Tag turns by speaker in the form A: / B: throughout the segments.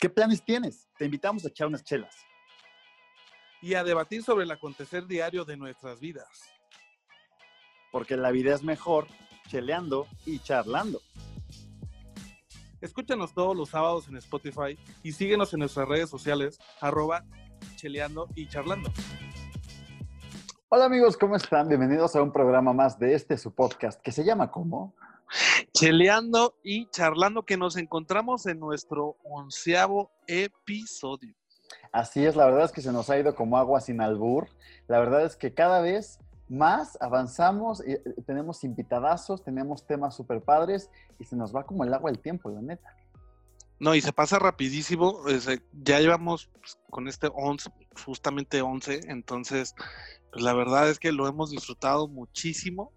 A: ¿Qué planes tienes? Te invitamos a echar unas chelas.
B: Y a debatir sobre el acontecer diario de nuestras vidas.
A: Porque la vida es mejor cheleando y charlando.
B: Escúchanos todos los sábados en Spotify y síguenos en nuestras redes sociales, arroba cheleando y charlando.
A: Hola amigos, ¿cómo están? Bienvenidos a un programa más de este su podcast que se llama ¿cómo?
B: Cheleando y charlando que nos encontramos en nuestro onceavo episodio.
A: Así es, la verdad es que se nos ha ido como agua sin albur. La verdad es que cada vez más avanzamos, y eh, tenemos invitadazos, tenemos temas súper padres y se nos va como el agua el tiempo, la neta.
B: No, y se pasa rapidísimo. ya llevamos pues, con este 11, justamente 11, entonces, pues la verdad es que lo hemos disfrutado muchísimo.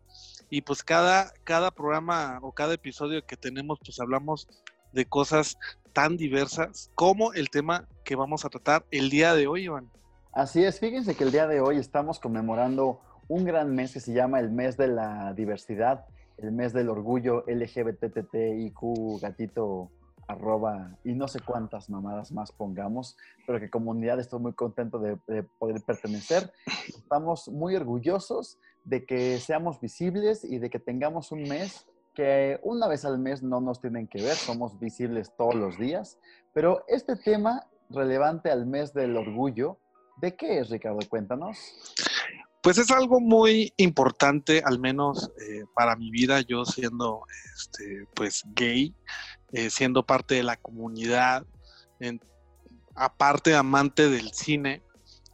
B: Y pues cada, cada programa o cada episodio que tenemos, pues hablamos de cosas tan diversas como el tema que vamos a tratar el día de hoy, Iván.
A: Así es, fíjense que el día de hoy estamos conmemorando un gran mes que se llama el mes de la diversidad, el mes del orgullo LGBTTIQ gatito arroba y no sé cuántas mamadas más pongamos, pero que comunidad estoy muy contento de, poder pertenecer. Estamos muy orgullosos de que seamos visibles y de que tengamos un mes que una vez al mes no nos tienen que ver, somos visibles todos los días, pero este tema relevante al mes del orgullo, ¿de qué es, Ricardo? Cuéntanos.
B: Pues es algo muy importante, al menos eh, para mi vida, yo siendo este, pues gay, eh, siendo parte de la comunidad, aparte amante del cine,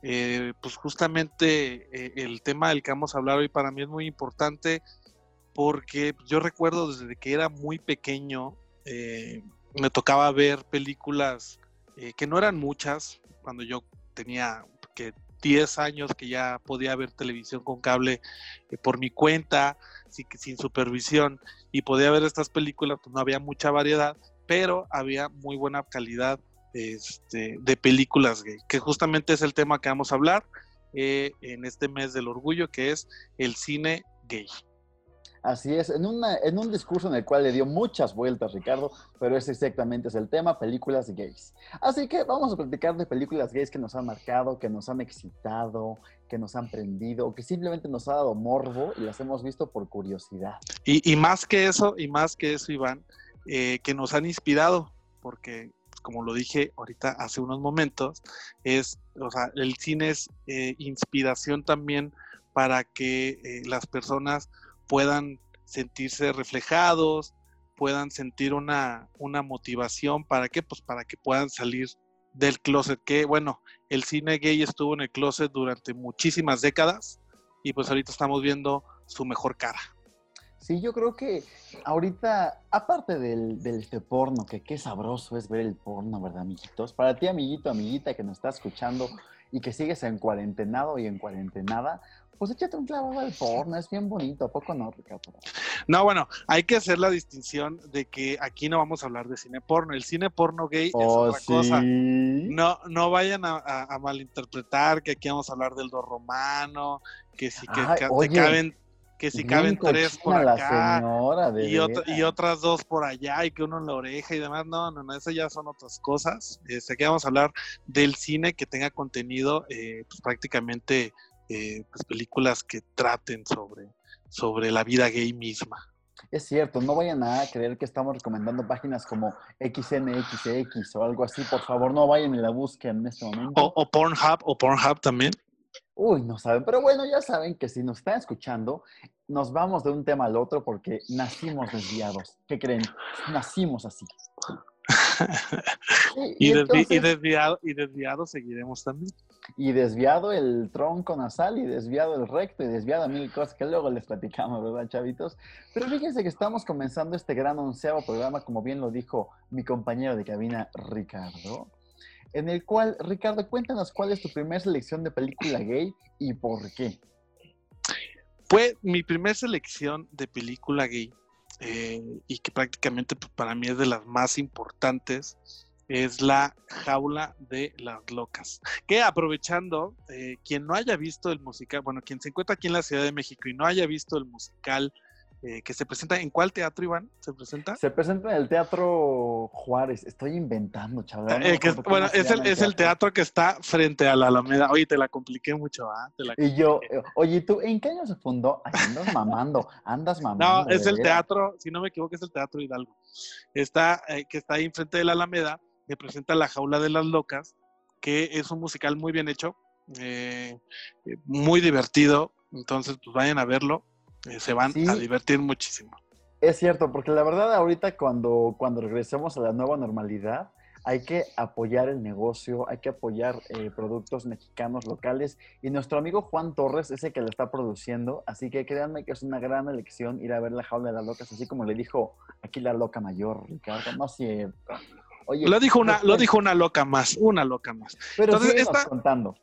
B: eh, pues justamente el tema del que vamos a hablar hoy para mí es muy importante porque yo recuerdo desde que era muy pequeño, me tocaba ver películas que no eran muchas, cuando yo tenía que 10 años que ya podía ver televisión con cable eh, por mi cuenta, sin, sin supervisión, y podía ver estas películas, pues no había mucha variedad, pero había muy buena calidad este, de películas gay, que justamente es el tema que vamos a hablar eh, en este mes del orgullo, que es el cine gay.
A: Así es, en, en un discurso en el cual le dio muchas vueltas Ricardo, pero ese exactamente es el tema, películas gays. Así que vamos a platicar de películas gays que nos han marcado, que nos han excitado, que nos han prendido, que simplemente nos ha dado morbo y las hemos visto por curiosidad.
B: Y, más que eso, y más que eso, Iván, eh, que nos han inspirado, porque como lo dije ahorita hace unos momentos, es, o sea, el cine es eh, inspiración también para que eh, las personas puedan sentirse reflejados, puedan sentir una, una motivación, ¿para qué? Pues para que puedan salir del closet, que bueno, el cine gay estuvo en el closet durante muchísimas décadas y pues ahorita estamos viendo su mejor cara.
A: Sí, yo creo que ahorita, aparte del, del porno, que qué sabroso es ver el porno, ¿verdad, amiguitos? Para ti, amiguito, amiguita que nos está escuchando y que sigues en cuarentenado y en cuarentenada, pues échate un clavado al porno, es bien bonito, ¿a poco no, Ricardo?
B: No, bueno, hay que hacer la distinción de que aquí no vamos a hablar de cine porno. El cine porno gay es oh, otra cosa. No, no vayan a, malinterpretar que aquí vamos a hablar del do romano, que si que, te caben que si caben tres por acá y, y, otras dos por allá y que uno en la oreja y demás, no, no, no, esas ya son otras cosas. Este, aquí vamos a hablar del cine que tenga contenido eh, pues, prácticamente eh, pues, películas que traten sobre, sobre la vida gay misma.
A: Es cierto, no vayan a creer que estamos recomendando páginas como XNXX o algo así, por favor, no vayan y la busquen en este momento.
B: O, o Pornhub, o Pornhub también.
A: Uy, no saben, pero bueno, ya saben que si nos están escuchando, nos vamos de un tema al otro porque nacimos desviados. ¿Qué creen? Nacimos así.
B: y, desviado, y desviado seguiremos también.
A: Y desviado el tronco nasal, y desviado el recto, y desviado mil cosas que luego les platicamos, ¿verdad, chavitos? Pero fíjense que estamos comenzando este gran onceavo programa, como bien lo dijo mi compañero de cabina, Ricardo, en el cual, Ricardo, cuéntanos cuál es tu primera selección de película gay y por qué.
B: Fue mi primera selección de película gay eh, y que prácticamente pues, para mí es de las más importantes, es la jaula de las locas. Que aprovechando, eh, quien no haya visto el musical, bueno, quien se encuentra aquí en la Ciudad de México y no haya visto el musical eh, que se presenta. ¿En cuál teatro, Iván? ¿Se presenta?
A: Se presenta en el Teatro Juárez. Estoy inventando, chaval.
B: Eh, bueno, es, el, es el, teatro que está frente a la Alameda. Oye, te la compliqué mucho, ¿ah?
A: y yo, eh, oye, ¿tú en qué año se fundó? andas mamando, andas mamando.
B: No, es el teatro, si no me equivoco, es el Teatro Hidalgo. Está, que está ahí enfrente de la Alameda, que presenta La Jaula de las Locas, que es un musical muy bien hecho, muy divertido. Entonces, pues vayan a verlo eh, se van a divertir muchísimo.
A: Es cierto, porque la verdad ahorita cuando, cuando regresemos a la nueva normalidad, hay que apoyar el negocio, hay que apoyar eh, productos mexicanos locales y nuestro amigo Juan Torres es el que lo está produciendo, así que créanme que es una gran elección ir a ver la jaula de las locas, así como le dijo aquí la loca mayor, Ricardo, no siempre.
B: Oye, lo dijo una, lo dijo una loca más, una loca más.
A: Pero Entonces, está contando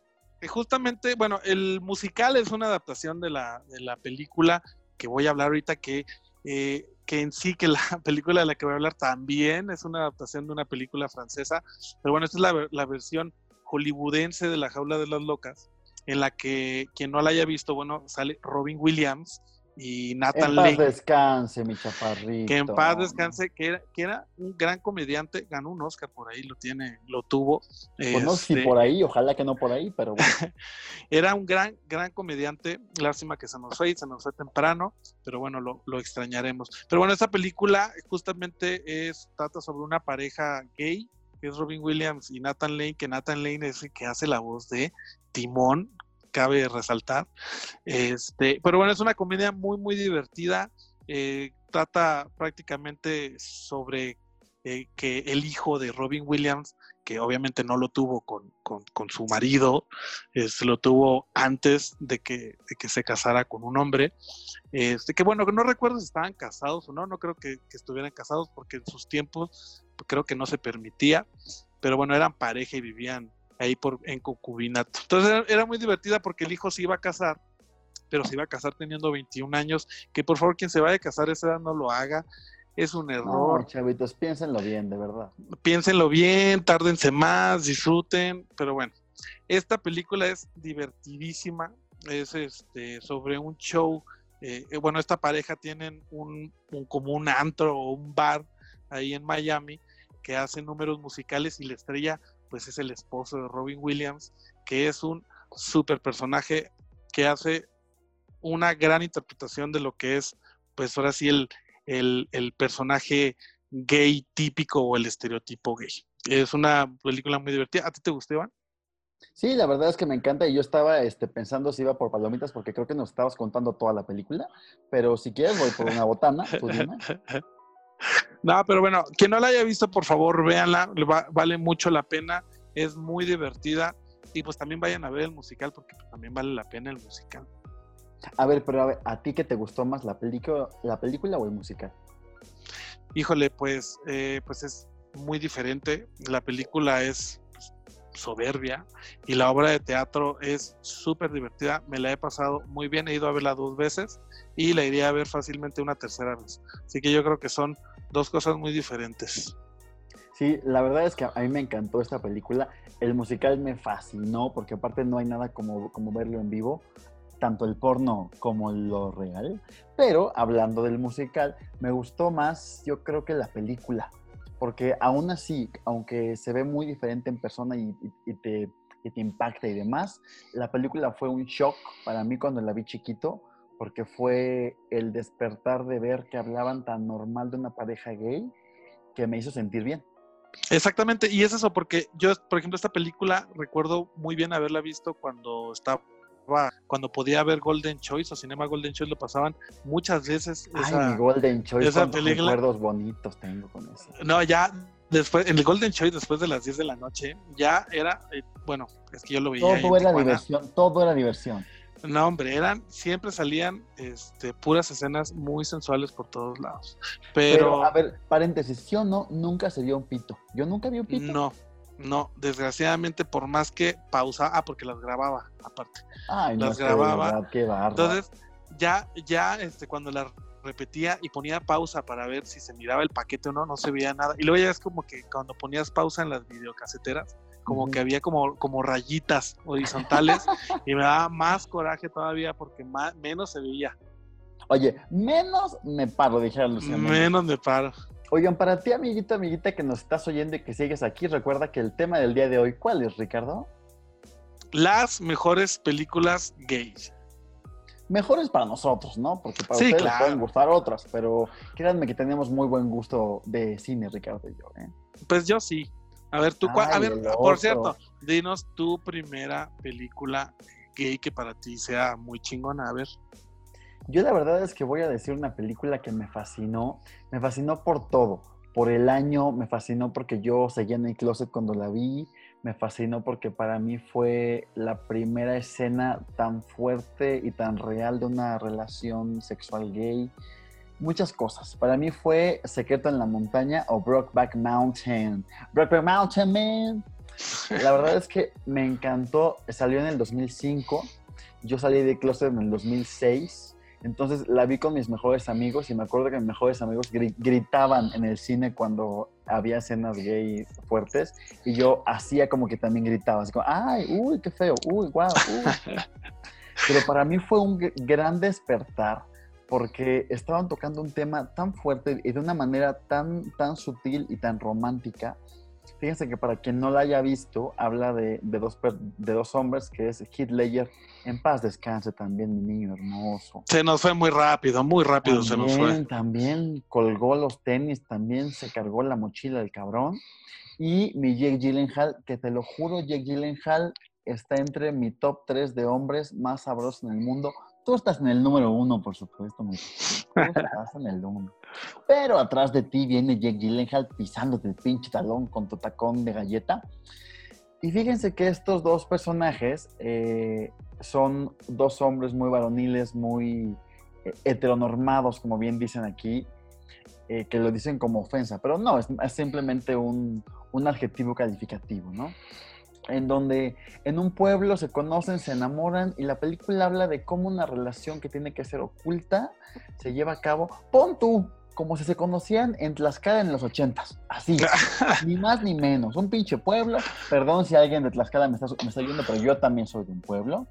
B: justamente, bueno, el musical es una adaptación de la, de la película que voy a hablar ahorita, que, eh, que en sí, que la película de la que voy a hablar también es una adaptación de una película francesa, pero bueno, esta es la, la versión hollywoodense de La Jaula de las Locas, en la que quien no la haya visto, bueno, sale Robin Williams, y Nathan
A: En paz descanse, mi chaparrito.
B: Que en paz descanse, que era, que era un gran comediante, ganó un Oscar por ahí, lo tiene, lo tuvo.
A: Pues no si este por ahí, ojalá que no por ahí, pero bueno.
B: era un gran, gran comediante, lástima que se nos fue, se nos fue temprano, pero bueno, lo, lo extrañaremos. Pero bueno, esta película justamente es, trata sobre una pareja gay, que es Robin Williams y Nathan Lane, que Nathan Lane es el que hace la voz de Timón, cabe resaltar. Este, pero bueno, es una comedia muy, muy divertida. Eh, trata prácticamente sobre eh, que el hijo de Robin Williams, que obviamente no lo tuvo con, su marido, eh, se lo tuvo antes de que, que, se casara con un hombre. Este, que bueno, no recuerdo si estaban casados o no, no creo que estuvieran casados porque en sus tiempos creo que no se permitía, pero bueno, eran pareja y vivían ahí por, en concubinato. Entonces era, muy divertida porque el hijo se iba a casar, pero se iba a casar teniendo 21 años, que por favor quien se vaya a casar esa edad no lo haga, es un error.
A: No, chavitos, piénsenlo bien, de verdad.
B: Piénsenlo bien, tárdense más, disfruten, pero bueno, esta película es divertidísima, es este sobre un show, eh, eh, bueno, esta pareja tienen un, un, como un antro o un bar ahí en Miami que hace números musicales y la estrella pues es el esposo de Robin Williams, que es un super personaje que hace una gran interpretación de lo que es, pues ahora sí, el, el, personaje gay típico o el estereotipo gay. Es una película muy divertida. ¿A ti te gustó, Iván?
A: Sí, la verdad es que me encanta y yo estaba este, pensando si iba por palomitas porque creo que nos estabas contando toda la película, pero si quieres voy por una botana, tú dime.
B: No, pero bueno, quien no la haya visto, por favor, véanla, vale mucho la pena, es muy divertida y pues también vayan a ver el musical porque pues, también vale la pena el musical.
A: A ver, pero a, ver, ¿a ti qué te gustó más, la película, la película o el musical?
B: Híjole, pues, eh, pues es muy diferente. La película es soberbia y la obra de teatro es súper divertida. Me la he pasado muy bien, he ido a verla dos veces y la iría a ver fácilmente una tercera vez. Así que yo creo que son dos cosas muy diferentes.
A: Sí, la verdad es que a mí me encantó esta película. El musical me fascinó porque aparte no hay nada como, como verlo en vivo, tanto el porno como lo real. Pero hablando del musical, me gustó más yo creo que la película porque aún así, aunque se ve muy diferente en persona y, te, te, impacta y demás, la película fue un shock para mí cuando la vi chiquito, porque fue el despertar de ver que hablaban tan normal de una pareja gay que me hizo sentir bien.
B: Exactamente, y es eso, porque yo, por ejemplo, esta película recuerdo muy bien haberla visto cuando estaba cuando podía ver Golden Choice o Cinema Golden Choice lo pasaban muchas veces.
A: Esa, Ay, Golden Choice, esa película. recuerdos bonitos tengo con eso.
B: No, ya después, en el Golden Choice, después de las 10 de la noche, ya era, eh, bueno, es que yo lo veía.
A: Todo era diversión, todo era diversión.
B: No, hombre, eran, siempre salían este, puras escenas muy sensuales por todos lados. Pero, Pero
A: a ver, paréntesis, ¿sí o no? Nunca se vio un pito. Yo nunca vi un pito.
B: No, no, desgraciadamente, por más que pausa, ah, porque las grababa, aparte.
A: Ay, las grababa. qué
B: Entonces, ya, ya, este, cuando las repetía y ponía pausa para ver si se miraba el paquete o no, no se veía nada. Y luego ya es como que cuando ponías pausa en las videocaseteras, como que había como, como rayitas horizontales y me daba más coraje todavía porque más, menos se veía.
A: Oye, menos me paro, dijera Luciano.
B: Menos me paro.
A: Oigan, para ti, amiguito, amiguita que nos estás oyendo y que sigues aquí, recuerda que el tema del día de hoy, ¿cuál es, Ricardo?
B: Las mejores películas gays.
A: Mejores para nosotros, ¿no? Porque para ustedes les pueden gustar otras, pero créanme que tenemos muy buen gusto de cine, Ricardo y yo, ¿eh?
B: Pues yo sí. A ver, tú, a ver, por cierto, dinos tu primera película gay que para ti sea muy chingona, a ver.
A: Yo la verdad es que voy a decir una película que me fascinó, me fascinó por todo, por el año, me fascinó porque yo seguía en el closet cuando la vi, me fascinó porque para mí fue la primera escena tan fuerte y tan real de una relación sexual gay. Muchas cosas. Para mí fue Secreto en la Montaña o Brokeback Mountain. Brokeback Mountain, man. La verdad es que me encantó. Salió en el 2005. Yo salí de closet en el 2006 entonces la vi con mis mejores amigos y me acuerdo que mis mejores amigos gritaban en el cine cuando había escenas gay fuertes y yo hacía como que también gritaba, así como, ay, uy, qué feo, uy, guau, uy. Pero para mí fue un gran despertar porque estaban tocando un tema tan fuerte y de una manera tan, tan sutil y tan romántica Fíjense que para quien no la haya visto, habla de, dos, de dos hombres, que es Heath Ledger. En paz descanse también, mi niño hermoso.
B: Se nos fue muy rápido, muy rápido
A: se
B: nos fue.
A: También colgó los tenis, también se cargó la mochila del cabrón. Y mi Jake Gyllenhaal, que te lo juro, Jake Gyllenhaal está entre mi top 3 de hombres más sabrosos en el mundo. Tú estás en el número uno, por supuesto, mi. Tú estás en el uno. Pero atrás de ti viene Jake Gyllenhaal pisándote el pinche talón con tu tacón de galleta. Y fíjense que estos dos personajes eh, son dos hombres muy varoniles, muy eh, heteronormados, como bien dicen aquí, eh, que lo dicen como ofensa, pero no, es, simplemente un, un adjetivo calificativo, ¿no? en donde en un pueblo se conocen, se enamoran y la película habla de cómo una relación que tiene que ser oculta se lleva a cabo. Pon tú, como si se conocían en Tlaxcala en los ochentas. Así, ni más ni menos. Un pinche pueblo. Perdón si alguien de Tlaxcala me está, me está viendo, pero yo también soy de un pueblo.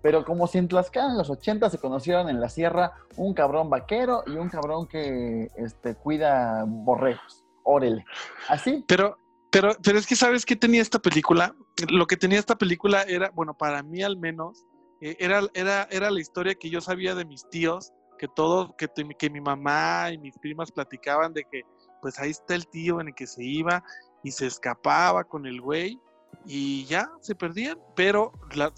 A: Pero como si en Tlaxcala en los ochentas se conocieron en la sierra un cabrón vaquero y un cabrón que este, cuida borregos. Órele. Así.
B: Pero, pero, pero es que sabes qué tenía esta película. Lo que tenía esta película era, bueno, para mí al menos, eh, era, era, era la historia que yo sabía de mis tíos que todo, que, que mi mamá y mis primas platicaban de que pues ahí está el tío en el que se iba y se escapaba con el güey y ya se perdían, pero pues,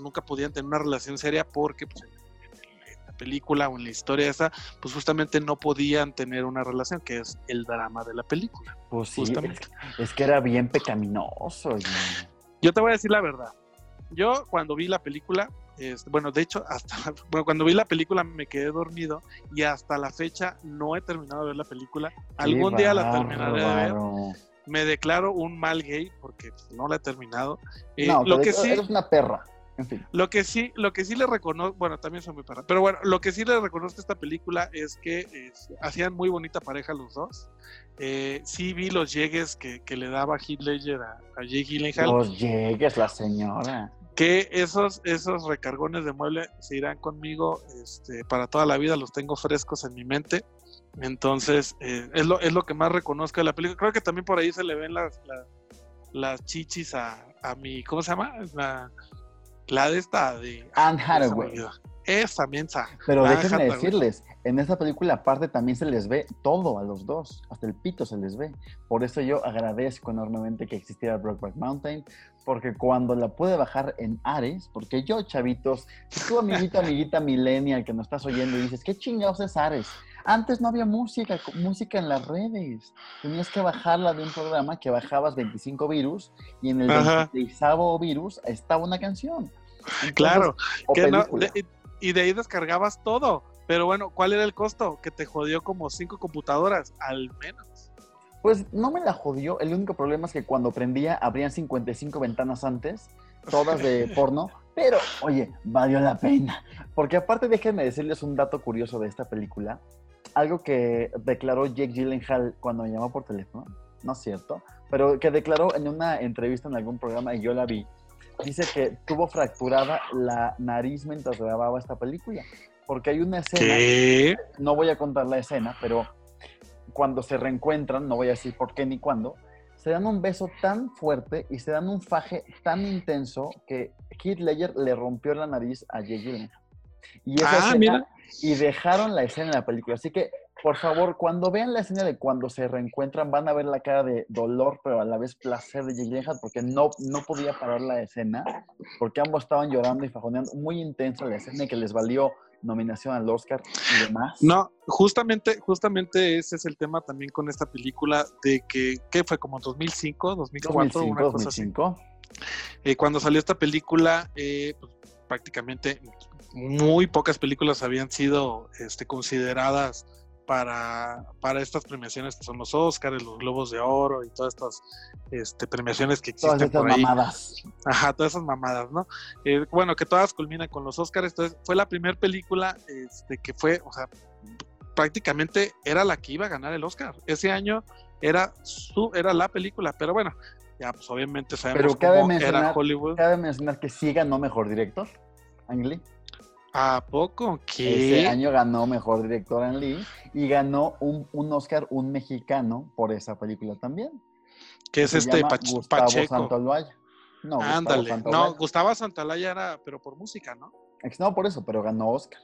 B: nunca podían tener una relación seria porque pues, en la película o en la historia esa, pues justamente no podían tener una relación, que es el drama de la película.
A: Pues sí, es, que era bien pecaminoso.
B: Yo te voy a decir la verdad. Yo cuando vi la película, este, bueno, de hecho, hasta bueno, cuando vi la película me quedé dormido y hasta la fecha no he terminado de ver la película. Algún día la terminaré de ver. Me declaro un mal gay porque pues, no la he terminado.
A: Eh, no, lo que sí, eres una perra. En fin.
B: Lo que sí, lo que sí le reconozco, bueno, también soy muy perra, pero bueno, lo que sí le reconozco a esta película es que hacían muy bonita pareja los dos. Eh, sí vi los llegues que, que le daba Heath Ledger a, a Jake Gyllenhaal.
A: Los llegues, la señora
B: que esos, esos recargones de mueble se irán conmigo este, para toda la vida, los tengo frescos en mi mente. Entonces, eh, es, lo, es lo que más reconozco de la película. Creo que también por ahí se le ven las, las, chichis a, a, mi, ¿cómo se llama? La, la de esta de...
A: Anne Hathaway.
B: Esa mensa.
A: Pero déjenme decirles, en esta película aparte también se les ve todo a los dos, hasta el pito se les ve. Por eso yo agradezco enormemente que existiera Brokeback Mountain, porque cuando la pude bajar en Ares, porque yo, chavitos, si tú, amiguita, amiguita millennial que nos estás oyendo y dices, ¿qué chingados es Ares? Antes no había música, música en las redes. Tenías que bajarla de un programa que bajabas 25 virus y en el 26 virus estaba una canción.
B: claro, y de ahí descargabas todo. Pero bueno, ¿cuál era el costo? Que te jodió como cinco computadoras, al menos.
A: Pues no me la jodió. El único problema es que cuando prendía abrían 55 ventanas antes, todas de porno. Pero, oye, valió la pena. Porque aparte, déjenme decirles un dato curioso de esta película. Algo que declaró Jake Gyllenhaal cuando me llamó por teléfono. No es cierto. Pero que declaró en una entrevista en algún programa y yo la vi. Dice que tuvo fracturada la nariz mientras grababa esta película porque hay una escena, no voy a contar la escena, pero cuando se reencuentran, no voy a decir por qué ni cuándo, se dan un beso tan fuerte y se dan un faje tan intenso que Heath Ledger le rompió la nariz a Jay Y esa ah, y dejaron la escena en la película. Así que por favor, cuando vean la escena de cuando se reencuentran, van a ver la cara de dolor, pero a la vez placer de Jake Gyllenhaal, porque no, no podía parar la escena, porque ambos estaban llorando y fajoneando. Muy intensa la escena que les valió nominación al Oscar y demás.
B: No, justamente, justamente ese es el tema también con esta película de que, ¿qué fue? Como 2005, 2004, 2005, una cosa 2005. Eh, cuando salió esta película, eh, pues, prácticamente muy pocas películas habían sido este, consideradas para, para estas premiaciones que son los Oscars, los Globos de Oro y todas estas este, premiaciones que existen
A: todas estas mamadas.
B: Ajá, todas esas mamadas, ¿no? Eh, bueno, que todas culminan con los Oscars. Entonces, fue la primera película este, que fue, o sea, prácticamente era la que iba a ganar el Oscar. Ese año era su, era la película, pero bueno, ya pues obviamente sabemos cómo era Hollywood.
A: Cabe mencionar que sí ganó mejor director, Ang Lee.
B: ¿A poco? ¿Qué?
A: Ese año ganó Mejor Director en Lee y ganó un, un, Oscar, un mexicano, por esa película también.
B: ¿Qué es este
A: Gustavo
B: Pacheco?
A: Santolaya.
B: No, Ándale. No, Gustavo Santolaya era, pero por música, ¿no?
A: No, por eso, pero ganó Oscar.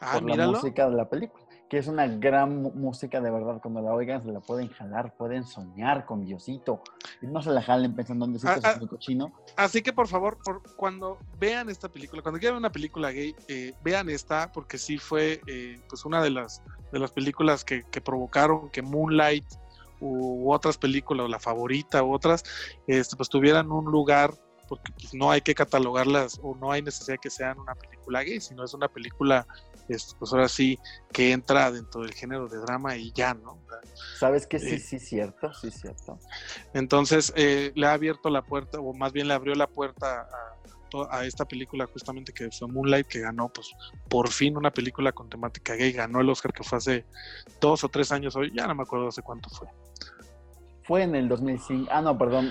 B: Ah,
A: por
B: míralo.
A: la música de la película que es una gran música de verdad. Cuando la oigan, se la pueden jalar, pueden soñar con Diosito. Y no se la jalen pensando en Diosito ah, es ah, cochino.
B: Así que por favor, por, cuando vean esta película, cuando quieran una película gay, eh, vean esta, porque sí fue eh, pues una de las, de las películas que, provocaron que Moonlight u, otras películas, la favorita u otras, este, pues tuvieran un lugar porque pues, no hay que catalogarlas o no hay necesidad que sean una película gay, sino es una película pues ahora sí que entra dentro del género de drama y ya, ¿no?
A: Sabes que sí, eh, sí, cierto, sí, cierto.
B: Entonces eh, le ha abierto la puerta, o más bien le abrió la puerta a, a, esta película justamente que fue Moonlight, que ganó pues por fin una película con temática gay, ganó el Oscar que fue hace dos o tres años hoy, ya no me acuerdo hace cuánto fue
A: fue en el 2005. Ah, no, perdón.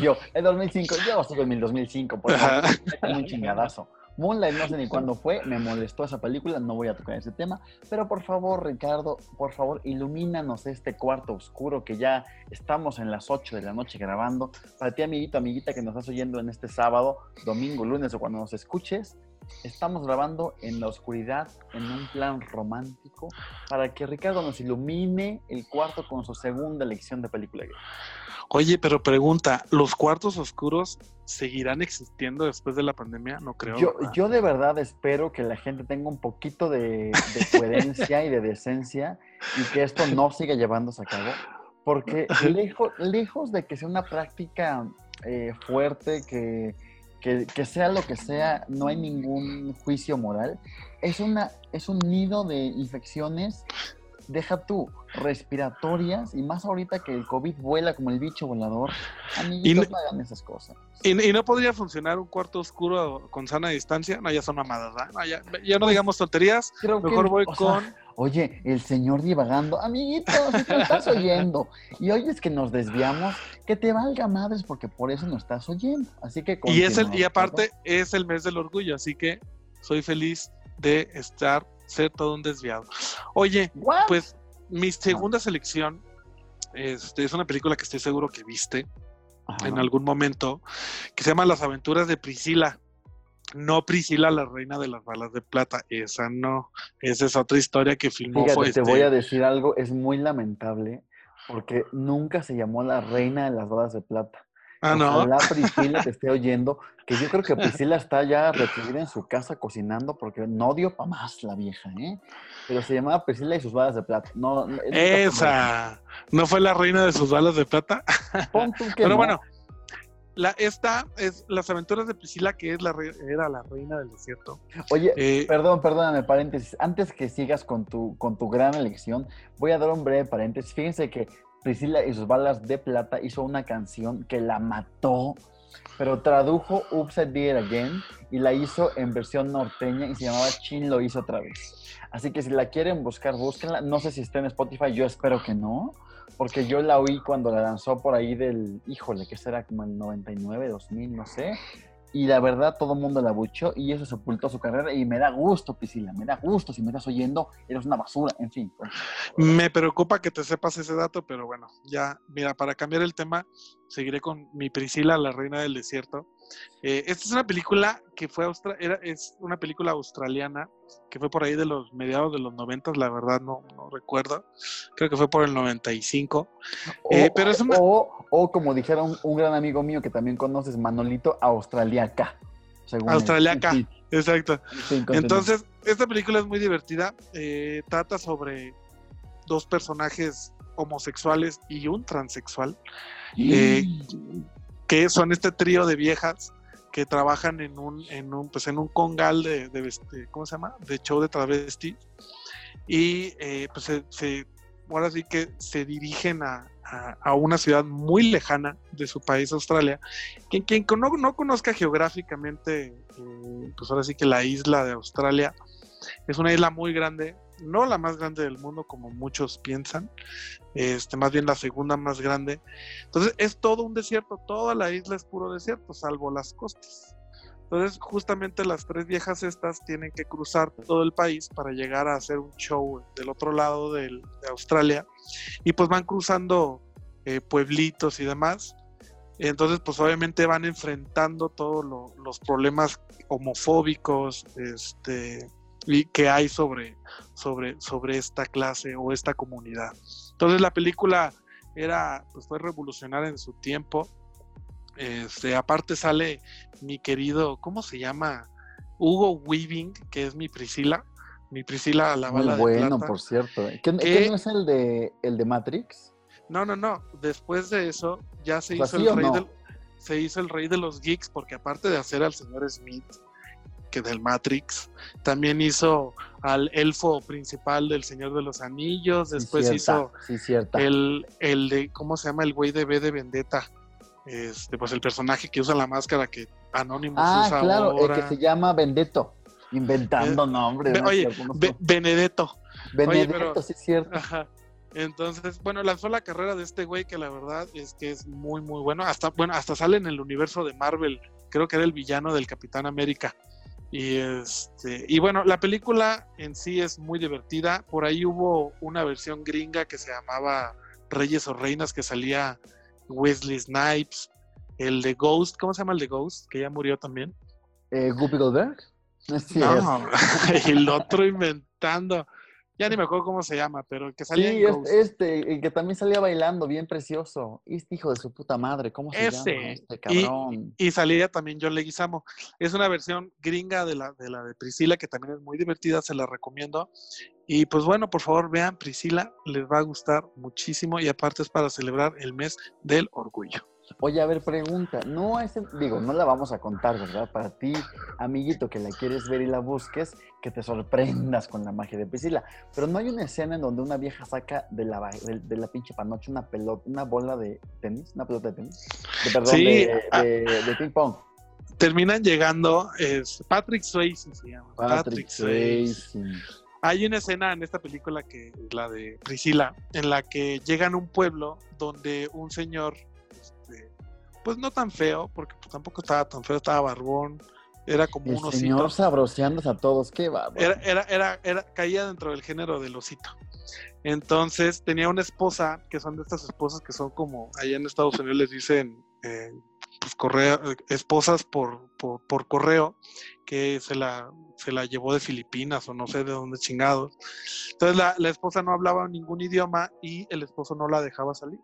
A: yo, el 2005. Yo sigo en el 2005. Por favor, un chingadazo. Moonlight no sé ni cuándo fue, me molestó esa película, no voy a tocar ese tema, pero por favor, Ricardo, por favor, ilumínanos este cuarto oscuro que ya estamos en las 8 de la noche grabando. Para ti, amiguito, amiguita que nos estás oyendo en este sábado, domingo, lunes o cuando nos escuches, estamos grabando en la oscuridad, en un plan romántico, para que Ricardo nos ilumine el cuarto con su segunda lección de película.
B: Oye, pero pregunta, ¿los cuartos oscuros seguirán existiendo después de la pandemia? No creo.
A: Yo, yo de verdad espero que la gente tenga un poquito de, coherencia y de decencia y que esto no siga llevándose a cabo, porque lejos, lejos de que sea una práctica eh, fuerte, que, que, sea lo que sea, no hay ningún juicio moral, es, una, es un nido de infecciones. Deja tú, respiratorias, y más ahorita que el COVID vuela como el bicho volador, amiguitos, no, hagan esas cosas.
B: ¿Y, no podría funcionar un cuarto oscuro con sana distancia? No, ya son mamadas, ya, no pues, digamos tonterías, mejor voy con...
A: oye, el señor divagando, amiguitos, si te estás oyendo, y oyes que nos desviamos, que te valga madres porque por eso nos estás oyendo, así que...
B: Y, es el, y aparte es el mes del orgullo, así que soy feliz de estar ser todo un desviado. Oye, pues mi segunda selección este, es una película que estoy seguro que viste en algún momento, que se llama Las aventuras de Priscila. No Priscila, la reina de las balas de plata, esa no, esa es otra historia que filmó.
A: Fíjate, te voy este a decir algo, es muy lamentable porque nunca se llamó la reina de las balas de plata.
B: Ah, no.
A: La Priscila te esté oyendo, que yo creo que Priscila está ya recluida en su casa cocinando porque no dio para más la vieja, ¿eh? Pero se llamaba Priscila y sus balas de plata. No,
B: Esa. ¿No fue la reina de sus balas de plata? Pero bueno, la, esta es Las aventuras de Priscila, que es la era la reina del desierto.
A: Oye, eh, perdón, perdóname, paréntesis. Antes que sigas con tu, con tu gran elección, voy a dar un breve paréntesis. Fíjense que Priscila y sus balas de plata hizo una canción que la mató, pero tradujo Upside Down Again y la hizo en versión norteña y se llamaba Chin lo hizo otra vez. Así que si la quieren buscar, búsquenla. No sé si está en Spotify, yo espero que no, porque yo la oí cuando la lanzó por ahí del, híjole, que será como el 99, 2000, no sé. y la verdad todo el mundo la buchó y eso sepultó su carrera y me da gusto, Priscila, me da gusto. Si me estás oyendo, eres una basura, en fin.
B: Me preocupa que te sepas ese dato, pero bueno, ya, mira, para cambiar el tema, seguiré con mi Priscila, la reina del desierto. Eh, esta es una película que fue era, es una película australiana que fue por ahí de los mediados de los 90, la verdad no, no recuerdo. Creo que fue por el 95.
A: Eh, o, pero es o, como dijeron un gran amigo mío que también conoces, Manolito, australiaca.
B: Australiaca, exacto. Entonces, esta película es muy divertida. Eh, trata sobre dos personajes homosexuales y un transexual. Eh, que son este trío de viejas que trabajan en un, en un, pues en un congal de, de, ¿cómo se llama? De show de travesti. Y eh, pues se, ahora sí que se dirigen a, a, una ciudad muy lejana de su país, Australia. Quien, quien no, no conozca geográficamente, eh, pues ahora sí que la isla de Australia es una isla muy grande, no la más grande del mundo como muchos piensan, este, más bien la segunda más grande. Entonces es todo un desierto, toda la isla es puro desierto, salvo las costas. Entonces justamente las tres viejas estas tienen que cruzar todo el país para llegar a hacer un show del otro lado de Australia y pues van cruzando eh, pueblitos y demás. Entonces, pues obviamente van enfrentando todos los problemas homofóbicos, este, y que hay sobre, sobre, sobre esta clase o esta comunidad. Entonces la película era, pues fue revolucionaria en su tiempo. Este, aparte sale mi querido, ¿cómo se llama? Hugo Weaving, que es mi Priscila. Mi Priscila la bala
A: Muy bueno, por cierto. ¿Qué, no es el de, el de Matrix?
B: No, no, no. Después de eso ya se hizo el rey del, se hizo el rey de los geeks porque aparte de hacer al señor Smith, que del Matrix. También hizo al elfo principal del Señor de los Anillos. Después hizo el, el de, ¿cómo se llama? El güey de B de Vendetta. Este, pues el personaje que usa la máscara que Anonymous
A: ah,
B: usa
A: claro, el que se llama Vendetto. Inventando eh, nombres.
B: oye, Benedetto.
A: Benedetto, sí es cierto.
B: Entonces, bueno, lanzó la carrera de este güey que la verdad es que es muy, muy bueno. Hasta, bueno, hasta sale en el universo de Marvel. Creo que era el villano del Capitán América. Y, este, y bueno, la película en sí es muy divertida. Por ahí hubo una versión gringa que se llamaba Reyes o Reinas, que salía Wesley Snipes, el de Ghost, ¿cómo se llama el de Ghost? Que ya murió también.
A: Eh, Guppy Goldberg.
B: no, el otro inventando. Ya ni me acuerdo cómo se llama, pero que salía
A: sí, este, que también salía bailando, bien precioso. Este hijo de su puta madre, ¿cómo se llama este cabrón?
B: Y, salía también John Leguizamo. Es una versión gringa de la, de la de Priscila, que también es muy divertida, se la recomiendo. Y pues bueno, por favor vean Priscila, les va a gustar muchísimo y aparte es para celebrar el mes del orgullo.
A: Oye, a ver, pregunta, no es, digo, no la vamos a contar, ¿verdad? Para ti, amiguito, que la quieres ver y la busques, que te sorprendas con la magia de Priscila. Pero no hay una escena en donde una vieja saca de la, de, la pinche panoche una pelota, una bola de tenis, una pelota de tenis, de, perdón, ah. de, ping pong.
B: Terminan llegando, es Patrick Swayze se llama.
A: Patrick, Swayze.
B: Hay una escena en esta película que la de Priscila, en la que llegan a un pueblo donde un señor pues no tan feo, porque pues, tampoco estaba tan feo, estaba barbón, era como un osito.
A: señor sabroseándose a todos, qué va.
B: Era, era, era, era, caía dentro del género del osito. Entonces tenía una esposa, que son de estas esposas que son como, allá en Estados Unidos les dicen, eh, pues correo, esposas por, por, correo, que se la, se la llevó de Filipinas o no sé de dónde chingados. Entonces la, la esposa no hablaba ningún idioma y el esposo no la dejaba salir.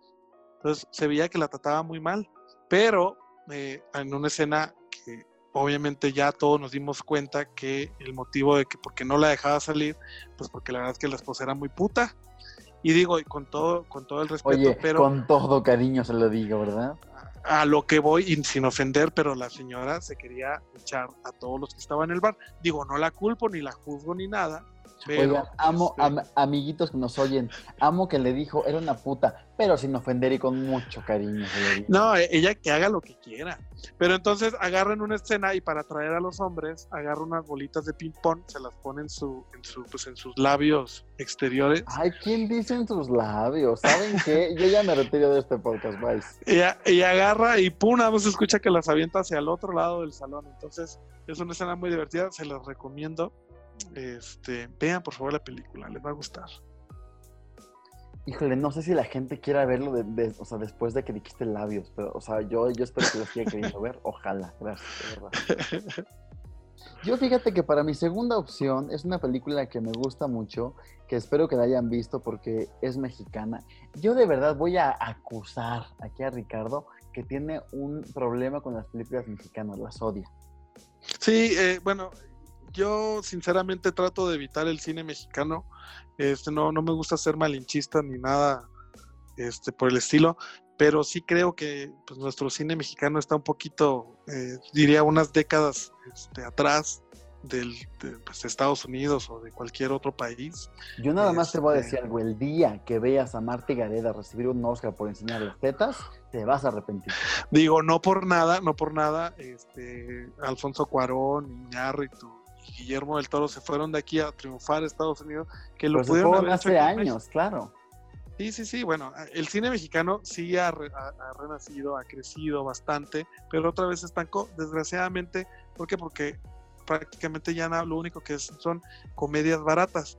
B: Entonces se veía que la trataba muy mal pero eh, en una escena que obviamente ya todos nos dimos cuenta que el motivo de que porque no la dejaba salir, pues porque la verdad es que la esposa era muy puta. Y digo, y con todo, con todo el respeto,
A: Oye,
B: pero.
A: Con todo cariño se lo digo, ¿verdad?
B: A, lo que voy, y sin ofender, pero la señora se quería echar a todos los que estaban en el bar. Digo, no la culpo, ni la juzgo, ni nada,
A: Oigan, amo, este amiguitos que nos oyen, amo que le dijo, era una puta, pero sin ofender y con mucho cariño.
B: No, e-, ella que haga lo que quiera. Pero entonces agarran una escena y para atraer a los hombres, agarra unas bolitas de ping-pong, se las pone en, su, en, su, pues, en sus labios exteriores.
A: Ay, ¿quién dice en sus labios? ¿Saben qué? Yo ya me retiro de este podcast.
B: Ella, ella agarra y pum, nada se escucha que las avienta hacia el otro lado del salón. Entonces, es una escena muy divertida, se las recomiendo. Este, vean por favor la película, les va a gustar.
A: Híjole, no sé si la gente quiera verlo de, o sea, después de que dijiste labios, pero, o sea, yo, yo espero que lo siga queriendo ver. Ojalá, gracias, de verdad. Yo fíjate que para mi segunda opción es una película que me gusta mucho, que espero que la hayan visto porque es mexicana. Yo de verdad voy a acusar aquí a Ricardo que tiene un problema con las películas mexicanas, las odia.
B: Sí, eh, bueno, yo sinceramente trato de evitar el cine mexicano. Este, no, no me gusta ser malinchista ni nada este, por el estilo, pero sí creo que pues, nuestro cine mexicano está un poquito, eh, diría, unas décadas este, atrás del, de pues, Estados Unidos o de cualquier otro país.
A: Yo nada más te voy a decir este algo, el día que veas a Marta Gareda recibir un Oscar por enseñar las tetas, te vas a arrepentir.
B: Digo, no por nada, no por nada, este, Alfonso Cuarón, Iñárritu, Guillermo del Toro se fueron de aquí a triunfar a Estados Unidos, que lo pues pudieron haber
A: hace años, claro.
B: Sí, sí, sí, bueno, el cine mexicano sí ha, renacido, ha crecido bastante, pero otra vez estancó, desgraciadamente, ¿por qué? Porque prácticamente ya lo único que son comedias baratas,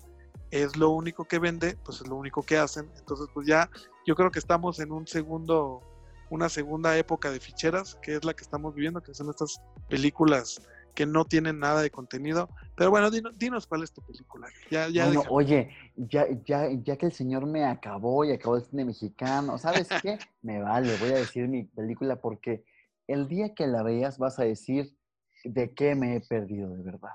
B: es lo único que vende, pues es lo único que hacen, entonces pues ya yo creo que estamos en un segundo, una segunda época de ficheras, que es la que estamos viviendo, que son estas películas que no tienen nada de contenido. Pero bueno, dinos, cuál es tu película. Ya, ya
A: oye, ya, ya, ya que el señor me acabó y acabó el cine mexicano, ¿sabes qué? me vale, voy a decir mi película porque el día que la veas vas a decir de qué me he perdido de verdad.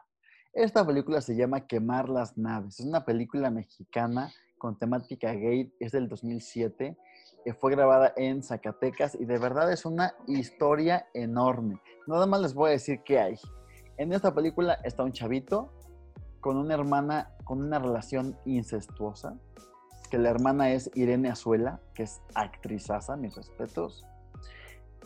A: Esta película se llama Quemar las naves. Es una película mexicana con temática gay, es del 2007. Eh, fue grabada en Zacatecas y de verdad es una historia enorme. Nada más les voy a decir qué hay. En esta película está un chavito con una hermana con una relación incestuosa, que la hermana es Irene Azuela, que es actrizaza, mis respetos.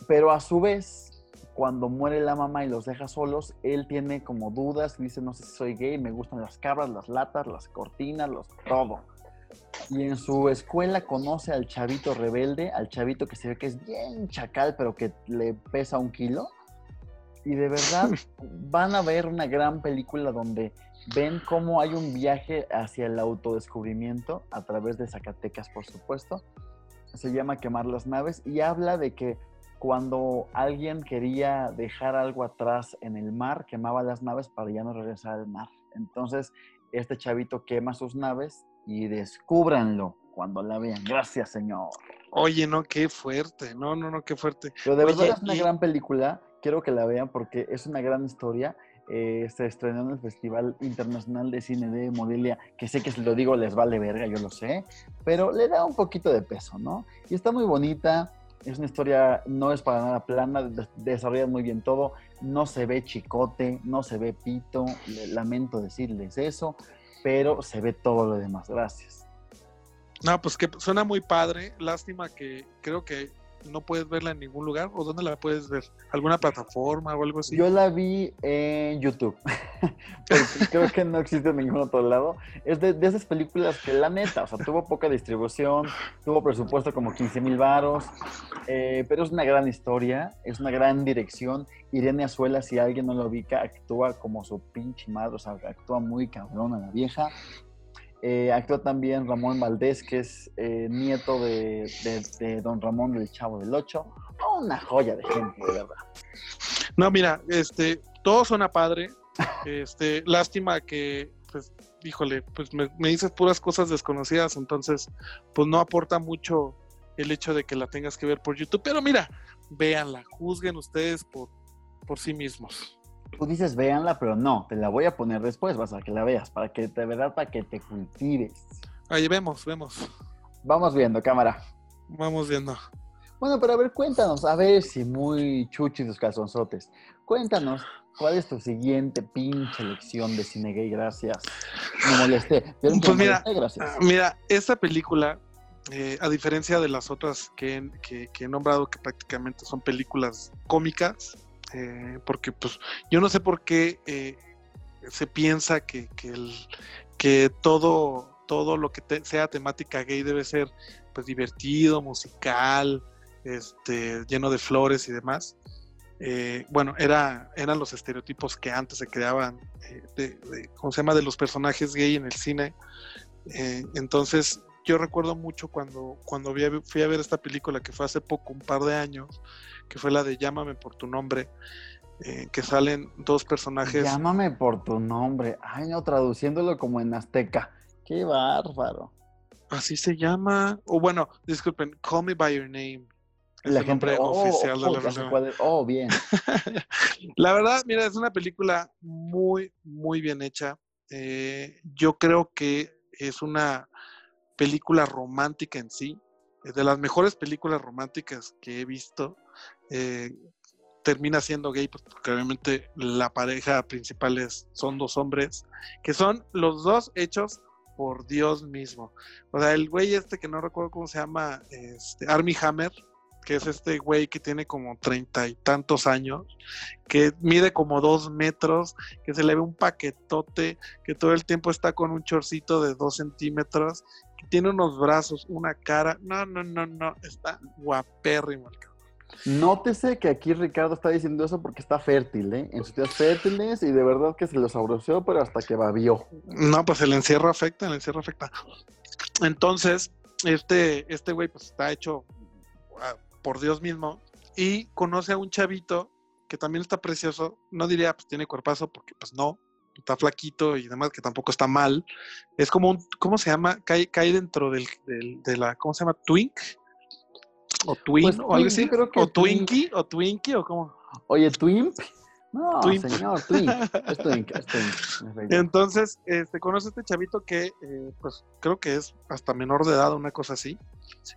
A: Pero a su vez, cuando muere la mamá y los deja solos, él tiene como dudas, dice, no sé si soy gay, me gustan las cabras, las latas, las cortinas, los todo. Y en su escuela conoce al chavito rebelde, al chavito que se ve que es bien chacal, pero que le pesa un kilo y de verdad van a ver una gran película donde ven cómo hay un viaje hacia el autodescubrimiento a través de Zacatecas, por supuesto. Se llama Quemar las naves y habla de que cuando alguien quería dejar algo atrás en el mar, quemaba las naves para ya no regresar al mar. Entonces, este chavito quema sus naves y descúbranlo cuando la vean. Gracias, señor.
B: Oye, no, qué fuerte. No, no, no, qué fuerte.
A: Pero de verdad es una gran película quiero que la vean porque es una gran historia. Eh, se estrenó en el Festival Internacional de Cine de Modelia, que sé que si lo digo les vale verga, yo lo sé, pero le da un poquito de peso, ¿no? Y está muy bonita, es una historia, no es para nada plana, desarrolla muy bien todo, no se ve chicote, no se ve pito, lamento decirles eso, pero se ve todo lo demás, gracias.
B: No, pues que suena muy padre, lástima que creo que no puedes verla en ningún lugar o dónde la puedes ver? ¿Alguna plataforma o algo así?
A: Yo la vi en YouTube, creo que no existe en ningún otro lado. Es de, esas películas que la neta, o sea, tuvo poca distribución, tuvo presupuesto como 15 mil varos, eh, pero es una gran historia, es una gran dirección. Irene Azuela, si alguien no lo ubica, actúa como su pinche madre, o sea, actúa muy cabrona la vieja. Eh, actúa también Ramón Valdés, que es eh, nieto de, don Ramón del Chavo del Ocho. una joya de gente, de verdad.
B: No, mira, este, todo suena padre. Este, lástima que, pues, híjole, pues me, dices puras cosas desconocidas, entonces, pues no aporta mucho el hecho de que la tengas que ver por YouTube. Pero mira, véanla, juzguen ustedes por, por sí mismos
A: tú dices véanla, pero no, te la voy a poner después, vas a que la veas, para que de verdad, para que te cultives.
B: Ahí vemos, vemos.
A: Vamos viendo, cámara.
B: Vamos viendo.
A: Bueno, pero a ver, cuéntanos, a ver si muy chuchi tus calzonzotes. Cuéntanos, ¿cuál es tu siguiente pinche lección de cine gay? Gracias. Me molesté.
B: Pues mira, gracias. mira, esta película, eh, a diferencia de las otras que, he nombrado, que prácticamente son películas cómicas, eh, porque pues yo no sé por qué eh, se piensa que, el, que todo, todo lo que sea temática gay debe ser pues divertido, musical, este, lleno de flores y demás. Eh, bueno, era, eran los estereotipos que antes se creaban, eh, de, ¿cómo se llama?, de los personajes gay en el cine. Eh, entonces, yo recuerdo mucho cuando, cuando fui a ver esta película que fue hace poco, un par de años, que fue la de Llámame por tu nombre, que salen dos personajes.
A: Llámame por tu nombre. Ay, no, traduciéndolo como en azteca. Qué bárbaro.
B: Así se llama. O bueno, disculpen, Call Me By Your Name.
A: Es la el nombre oh, oficial de oh, la versión. Oh, bien.
B: la verdad, mira, es una película muy, muy bien hecha. Eh, yo creo que es una película romántica en sí. Es de las mejores películas románticas que he visto. Eh, termina siendo gay, pues, porque obviamente la pareja principal es, son dos hombres, que son los dos hechos por Dios mismo. O sea, el güey este que no recuerdo cómo se llama, este, Army Hammer, que es este güey que tiene como treinta y tantos años, que mide como dos metros, que se le ve un paquetote, que todo el tiempo está con un chorcito de dos centímetros, que tiene unos brazos, una cara, no, no, no, no, está guapérrimo el
A: Nótese que aquí Ricardo está diciendo eso porque está fértil, ¿eh? En sus días fértiles y de verdad que se los abroció, pero hasta que babió.
B: No, pues el encierro afecta, el encierro afecta. Entonces, este, este güey pues está hecho ah, por Dios mismo y conoce a un chavito que también está precioso. No diría pues tiene cuerpazo porque pues no, está flaquito y demás, que tampoco está mal. Es como un, ¿cómo se llama? Cae, cae dentro del, del, de la, ¿cómo se llama? Twink o Twin pues, o algo así. Creo que o Twinkie o Twinkie o cómo.
A: Oye, Twimp. No, señor, Twink. Es Twink, es Twink.
B: Entonces, este, conoce a este chavito que, eh, pues, creo que es hasta menor de edad, una cosa así.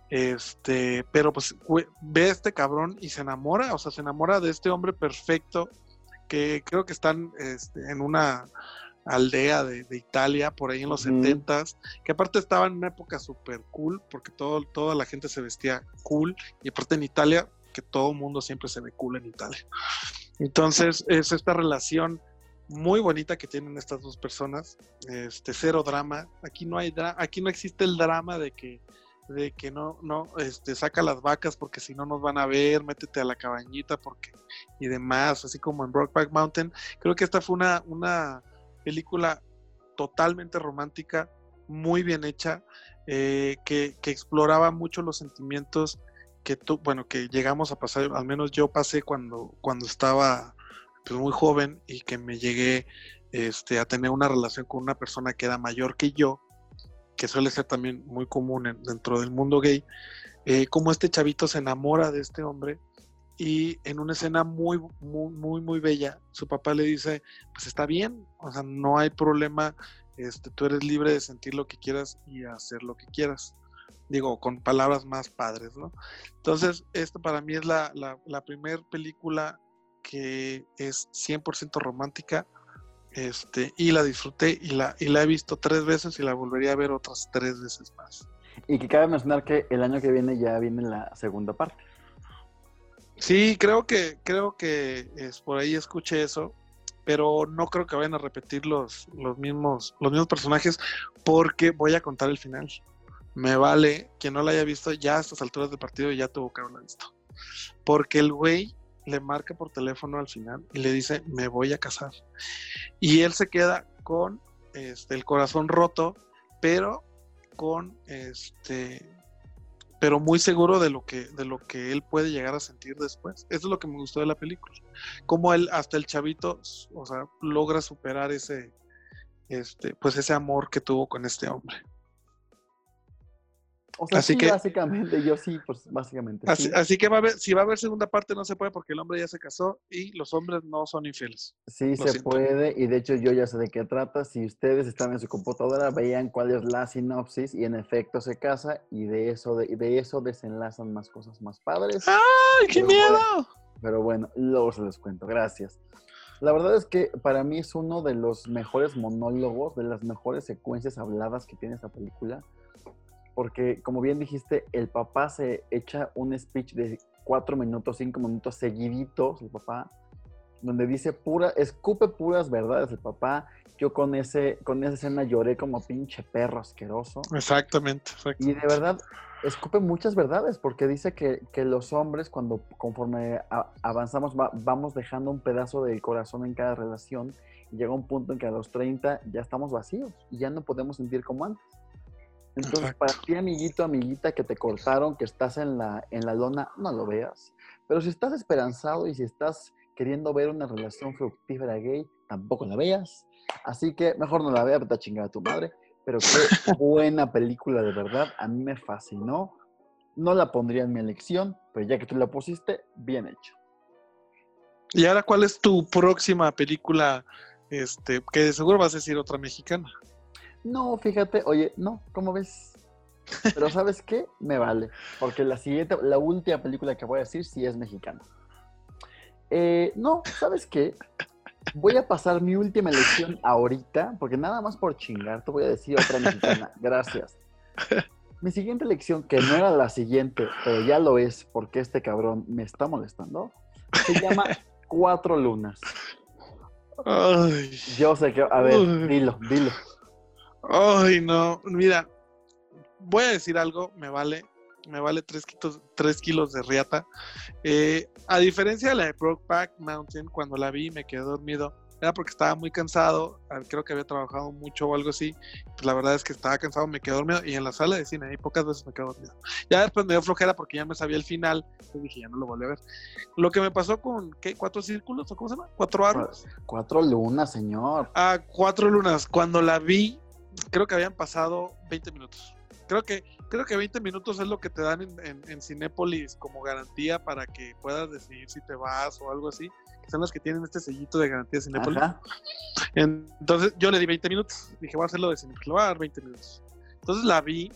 B: Este, pero pues ve a este cabrón y se enamora, o sea, se enamora de este hombre perfecto que creo que están este, en una aldea de, Italia por ahí en los setentas, que aparte estaba en una época súper cool, porque todo, toda la gente se vestía cool, y aparte en Italia, que todo el mundo siempre se ve cool en Italia. Entonces, es esta relación muy bonita que tienen estas dos personas, este cero drama, aquí no hay aquí no existe el drama de que de que no no este saca las vacas porque si no nos van a ver, métete a la cabañita porque y demás, así como en Brokeback Mountain. Creo que esta fue una una película totalmente romántica, muy bien hecha, eh, que, exploraba mucho los sentimientos que tú, bueno, que llegamos a pasar, al menos yo pasé cuando, cuando estaba pues, muy joven y que me llegué este, a tener una relación con una persona que era mayor que yo, que suele ser también muy común dentro del mundo gay, eh, como este chavito se enamora de este hombre y en una escena muy, muy, muy, muy bella, su papá le dice, pues está bien, o sea, no hay problema, este, tú eres libre de sentir lo que quieras y hacer lo que quieras. Digo, con palabras más padres, ¿no? Entonces, esto para mí es la, la, la primera película que es 100% romántica, este, y la disfruté y la, y la he visto tres veces y la volvería a ver otras tres veces más.
A: Y que cabe mencionar que el año que viene ya viene la segunda parte.
B: Sí, creo que, creo que es por ahí escuché eso, pero no creo que vayan a repetir los, los mismos, los mismos personajes, porque voy a contar el final. Me vale quien no la haya visto ya a estas alturas del partido ya tuvo que haberla visto. Porque el güey le marca por teléfono al final y le dice, me voy a casar. Y él se queda con este, el corazón roto, pero con este pero muy seguro de lo que de lo que él puede llegar a sentir después. Eso es lo que me gustó de la película. Cómo él hasta el chavito, o sea, logra superar ese este pues ese amor que tuvo con este hombre.
A: O sea, así que, básicamente, yo sí, pues básicamente.
B: Así, que va a haber, si va a haber segunda parte, no se puede porque el hombre ya se casó y los hombres no son infieles.
A: Sí, se puede, y de hecho yo ya sé de qué trata. Si ustedes están en su computadora, vean cuál es la sinopsis y en efecto se casa y de eso, de, de eso desenlazan más cosas más padres.
B: ¡Ay, qué miedo!
A: pero bueno, luego se les cuento. Gracias. La verdad es que para mí es uno de los mejores monólogos, de las mejores secuencias habladas que tiene esta película porque como bien dijiste, el papá se echa un speech de cuatro minutos, cinco minutos seguiditos, el papá, donde dice pura, escupe puras verdades el papá. Yo con ese, con esa escena lloré como pinche perro asqueroso.
B: Exactamente,
A: Y de verdad, escupe muchas verdades, porque dice que, los hombres, cuando conforme avanzamos, vamos dejando un pedazo del corazón en cada relación, y llega un punto en que a los 30 ya estamos vacíos y ya no podemos sentir como antes. Entonces, para ti, amiguito, amiguita, que te cortaron, que estás en la, en la lona, no lo veas. Pero si estás esperanzado y si estás queriendo ver una relación fructífera gay, tampoco la veas. Así que mejor no la veas, vete a chingar a tu madre. Pero qué buena película, de verdad. A mí me fascinó. No la pondría en mi elección, pero ya que tú la pusiste, bien hecho.
B: ¿Y ahora cuál es tu próxima película? Este, que de seguro vas a decir otra mexicana.
A: No, fíjate, oye, no, ¿cómo ves? Pero ¿sabes qué? Me vale, porque la siguiente, la última película que voy a decir sí es mexicana. Eh, no, ¿sabes qué? Voy a pasar mi última elección ahorita, porque nada más por chingar te voy a decir otra mexicana. Gracias. Mi siguiente elección, que no era la siguiente, pero ya lo es porque este cabrón me está molestando, se llama Cuatro Lunas.
B: Ay.
A: Yo sé que, a ver, dilo, dilo.
B: Ay, no, mira, voy a decir algo, me vale, me vale tres kilos, tres kilos de riata. Eh, a diferencia de la de Brokeback Mountain, cuando la vi me quedé dormido, era porque estaba muy cansado, creo que había trabajado mucho o algo así, pues la verdad es que estaba cansado, me quedé dormido y en la sala de cine, ahí pocas veces me quedé dormido. Ya después me dio flojera porque ya me sabía el final, entonces dije, ya no lo volví a ver. Lo que me pasó con, ¿qué? ¿Cuatro círculos o cómo se llama? ¿Cuatro aros?
A: Cuatro lunas, señor.
B: Ah, cuatro lunas. Cuando la vi, creo que habían pasado 20 minutos. Creo que, creo que 20 minutos es lo que te dan en, en, Cinépolis como garantía para que puedas decidir si te vas o algo así. son los que tienen este sellito de garantía de Cinépolis. Entonces yo le di 20 minutos. Dije, voy a hacerlo de Cinépolis, le voy a dar 20 minutos. Entonces la vi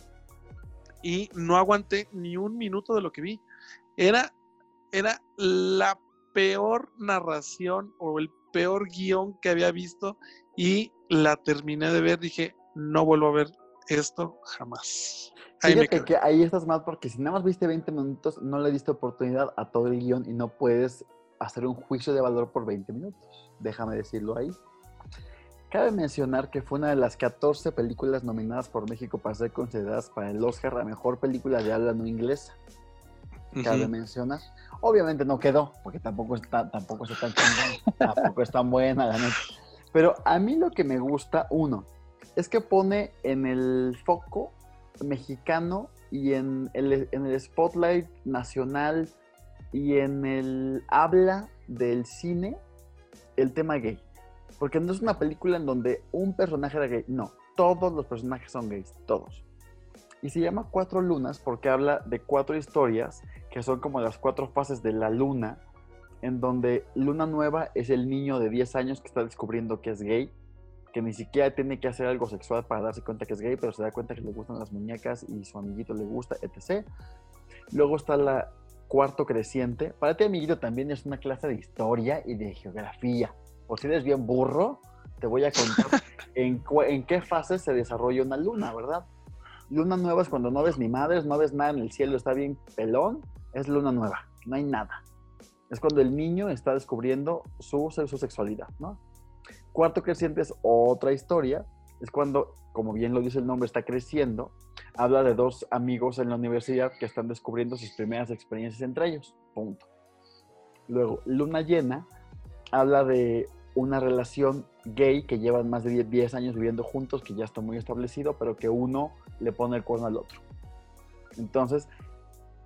B: y no aguanté ni un minuto de lo que vi. Era, era la peor narración o el peor guion que había visto y la terminé de ver. Dije, no vuelvo a ver esto jamás.
A: Ahí Fíjate que ahí estás mal porque si nada más viste 20 minutos, no le diste oportunidad a todo el guion y no puedes hacer un juicio de valor por 20 minutos. Déjame decirlo ahí. Cabe mencionar que fue una de las 14 películas nominadas por México para ser consideradas para el Oscar a mejor película de habla no inglesa. Cabe mencionar. Obviamente no quedó, porque tampoco está, tampoco está tan tampoco es tan buena la Pero a mí lo que me gusta, uno, es que pone en el foco mexicano y en el, en el spotlight nacional y en el habla del cine el tema gay. Porque no es una película en donde un personaje era gay, no, todos los personajes son gays, todos. Y se llama Cuatro Lunas porque habla de cuatro historias que son como las cuatro fases de la luna, en donde Luna Nueva es el niño de 10 años que está descubriendo que es gay, que ni siquiera tiene que hacer algo sexual para darse cuenta que es gay, pero se da cuenta que le gustan las muñecas y su amiguito le gusta, etc. Luego está la cuarto creciente. Para ti, amiguito, también es una clase de historia y de geografía. Por si eres bien burro, te voy a contar en, en qué fase se desarrolla una luna, ¿verdad? Luna nueva es cuando no ves ni madres, no ves nada en el cielo, está bien pelón, es luna nueva, no hay nada. Es cuando el niño está descubriendo su, su sexualidad, ¿no? Cuarto creciente es otra historia, es cuando, como bien lo dice el nombre, está creciendo, habla de dos amigos en la universidad que están descubriendo sus primeras experiencias entre ellos, punto. Luego, luna llena, habla de una relación gay que llevan más de 10 años viviendo juntos, que ya está muy establecido, pero que uno le pone el cuerno al otro. Entonces,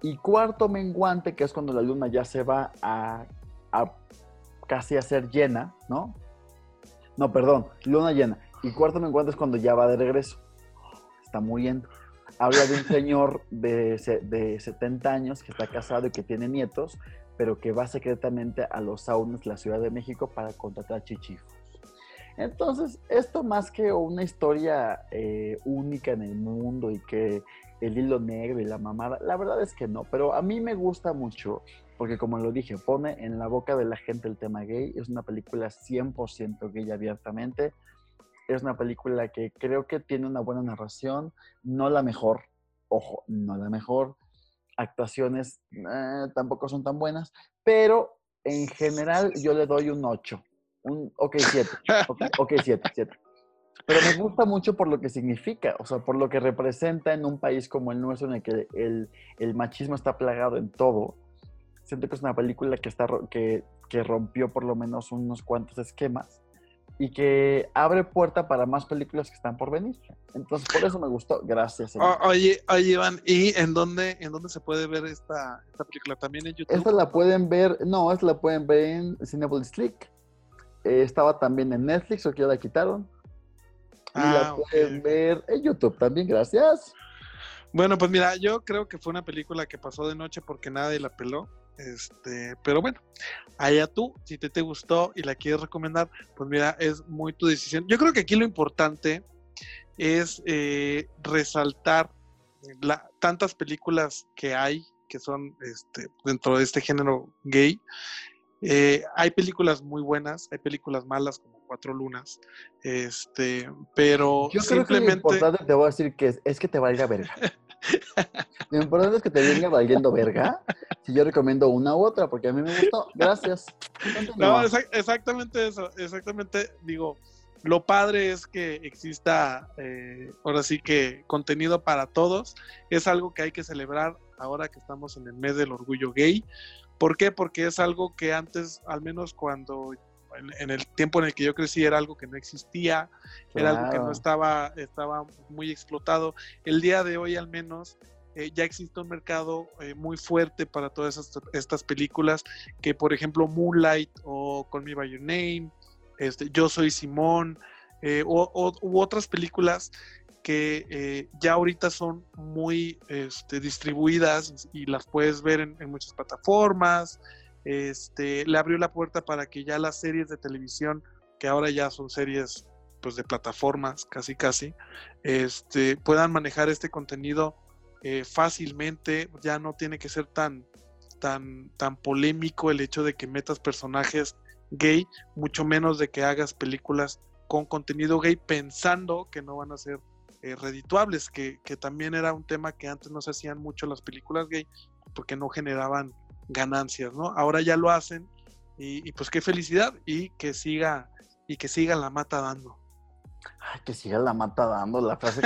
A: y cuarto menguante, que es cuando la luna ya se va a, a casi a ser llena, ¿no? No, perdón, luna llena. Y cuarto menguante es cuando ya va de regreso. Está muriendo. Habla de un señor de, de 70 años que está casado y que tiene nietos, pero que va secretamente a los saunas la Ciudad de México para contratar chichifos. Entonces, esto más que una historia eh, única en el mundo y que el hilo negro y la mamada, la verdad es que no, pero a mí me gusta mucho porque como lo dije, pone en la boca de la gente el tema gay, es una película 100% gay abiertamente, es una película que creo que tiene una buena narración, no la mejor, ojo, no la mejor, actuaciones eh, tampoco son tan buenas, pero en general yo le doy un 8, un, ok, 7, ok, 7, 7. Pero me gusta mucho por lo que significa, o sea, por lo que representa en un país como el nuestro en el que el, el machismo está plagado en todo. Siento que es una película que, está, que, que rompió por lo menos unos cuantos esquemas y que abre puerta para más películas que están por venir. Entonces, por eso me gustó. Gracias.
B: oye, oye, Iván, ¿y en dónde, en dónde se puede ver esta, esta película? ¿También en YouTube?
A: Esta la pueden ver, no, esta la pueden ver en Cinepolis Click. Eh, estaba también en Netflix, o que ya la quitaron. Y la ah, pueden ver en YouTube también, gracias.
B: Bueno, pues mira, yo creo que fue una película que pasó de noche porque nadie la peló. Este, pero bueno, allá tú, si te, te gustó y la quieres recomendar, pues mira, es muy tu decisión. Yo creo que aquí lo importante es eh, resaltar la, tantas películas que hay que son este, dentro de este género gay. Eh, hay películas muy buenas, hay películas malas como Cuatro Lunas, este, pero
A: Yo creo que lo importante te voy a decir que es, es que te valga verga. Lo importante es que te venga valiendo verga si yo recomiendo una u otra, porque a mí me gustó. Gracias.
B: No, exactamente eso. Exactamente, digo, lo padre es que exista, eh, ahora sí que contenido para todos. Es algo que hay que celebrar ahora que estamos en el mes del orgullo gay. ¿Por qué? Porque es algo que antes, al menos cuando en, el tiempo en el que yo crecí era algo que no existía, era algo que no estaba, estaba muy explotado. El día de hoy al menos eh, ya existe un mercado eh, muy fuerte para todas estas, películas, que por ejemplo Moonlight o Call Me By Your Name, este, Yo Soy Simón, eh, o, u otras películas que ya ahorita son muy este, distribuidas y las puedes ver en, en muchas plataformas, este, le abrió la puerta para que ya las series de televisión, que ahora ya son series pues de plataformas casi casi, este, puedan manejar este contenido eh, fácilmente, ya no tiene que ser tan, tan, tan polémico el hecho de que metas personajes gay, mucho menos de que hagas películas con contenido gay pensando que no van a ser eh, redituables, que, que, también era un tema que antes no se hacían mucho las películas gay porque no generaban ganancias, ¿no? Ahora ya lo hacen y, pues qué felicidad y que siga y que siga la mata dando.
A: Ay, que siga la mata dando, la frase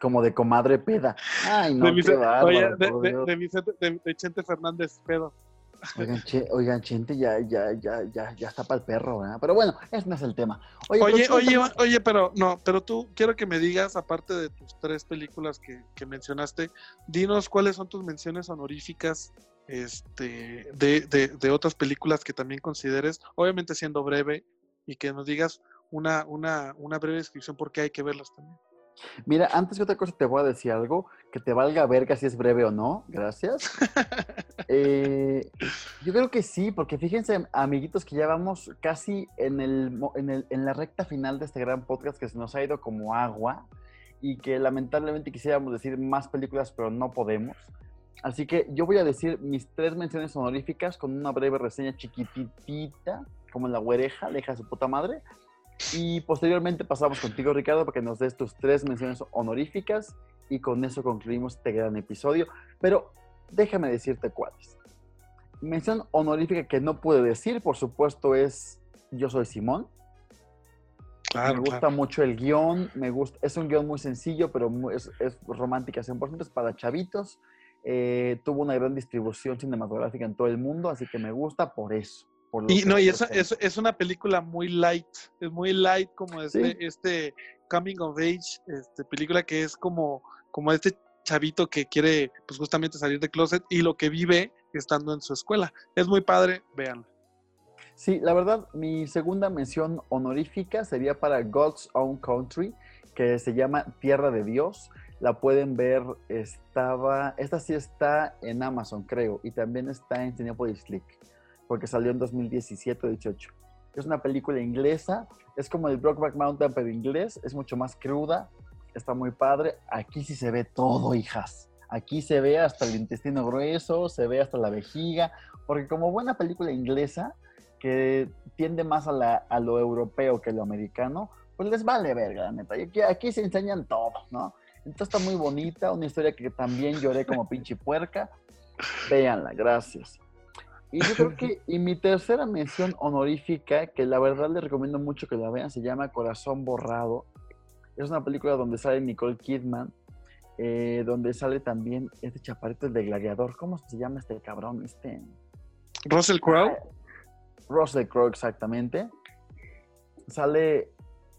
A: como de, comadre peda. Ay, no, de, qué
B: oye, de, de, Chente Fernández pedo.
A: Oigan, Chente ya, ya, ya, ya, ya está para el perro, ¿verdad? Pero bueno, ese no es el tema.
B: Oye, oye, oye, oye, pero no, pero tú quiero que me digas, aparte de tus tres películas que, que mencionaste, dinos cuáles son tus menciones honoríficas este, de, de, otras películas que también consideres, obviamente siendo breve, y que nos digas una, una, una breve descripción porque hay que verlas también.
A: Mira, antes que otra cosa te voy a decir algo, que te valga verga si es breve o no, gracias. Eh, yo creo que sí, porque fíjense, amiguitos, que ya vamos casi en, el, en, el, en la recta final de este gran podcast que se nos ha ido como agua y que lamentablemente quisiéramos decir más películas, pero no podemos. Así que yo voy a decir mis tres menciones honoríficas con una breve reseña chiquitita, como la huereja, deja su puta madre. Y posteriormente pasamos contigo, Ricardo, para que nos des tus tres menciones honoríficas y con eso concluimos este gran episodio. Pero déjame decirte cuáles. Mención honorífica que no pude decir, por supuesto, es Yo soy Simón. me gusta mucho el guion, me gusta, es un guion muy sencillo, pero es, es romántica 100%, es para chavitos. Eh, tuvo una gran distribución cinematográfica en todo el mundo, así que me gusta por eso.
B: y no, y esa es, es, una película muy light, es muy light como este, este Coming of Age, este, película que es como, como este chavito que quiere pues justamente salir de closet y lo que vive estando en su escuela. Es muy padre, véanla.
A: Sí, la verdad, mi segunda mención honorífica sería para God's Own Country, que se llama Tierra de Dios. la pueden ver, estaba, esta sí está en Amazon, creo, y también está en Cinepolis Click, porque salió en 2017 18. Es una película inglesa, es como el Brokeback Mountain, pero inglés, es mucho más cruda, está muy padre. Aquí sí se ve todo, hijas. Aquí se ve hasta el intestino grueso, se ve hasta la vejiga, porque como buena película inglesa, que tiende más a, a lo europeo que a lo americano, pues les vale verga, neta. Aquí, aquí se enseñan todo, ¿no? Entonces está muy bonita, una historia que también lloré como pinche puerca. Véanla, gracias. Y yo creo que, y mi tercera mención honorífica, que la verdad les recomiendo mucho que la vean, se llama Corazón Borrado. Es una película donde sale Nicole Kidman, eh, donde sale también este chaparrito de gladiador. ¿Cómo se llama este cabrón? Este.
B: Russell Crowe. Ah,
A: Russell Crowe, exactamente. Sale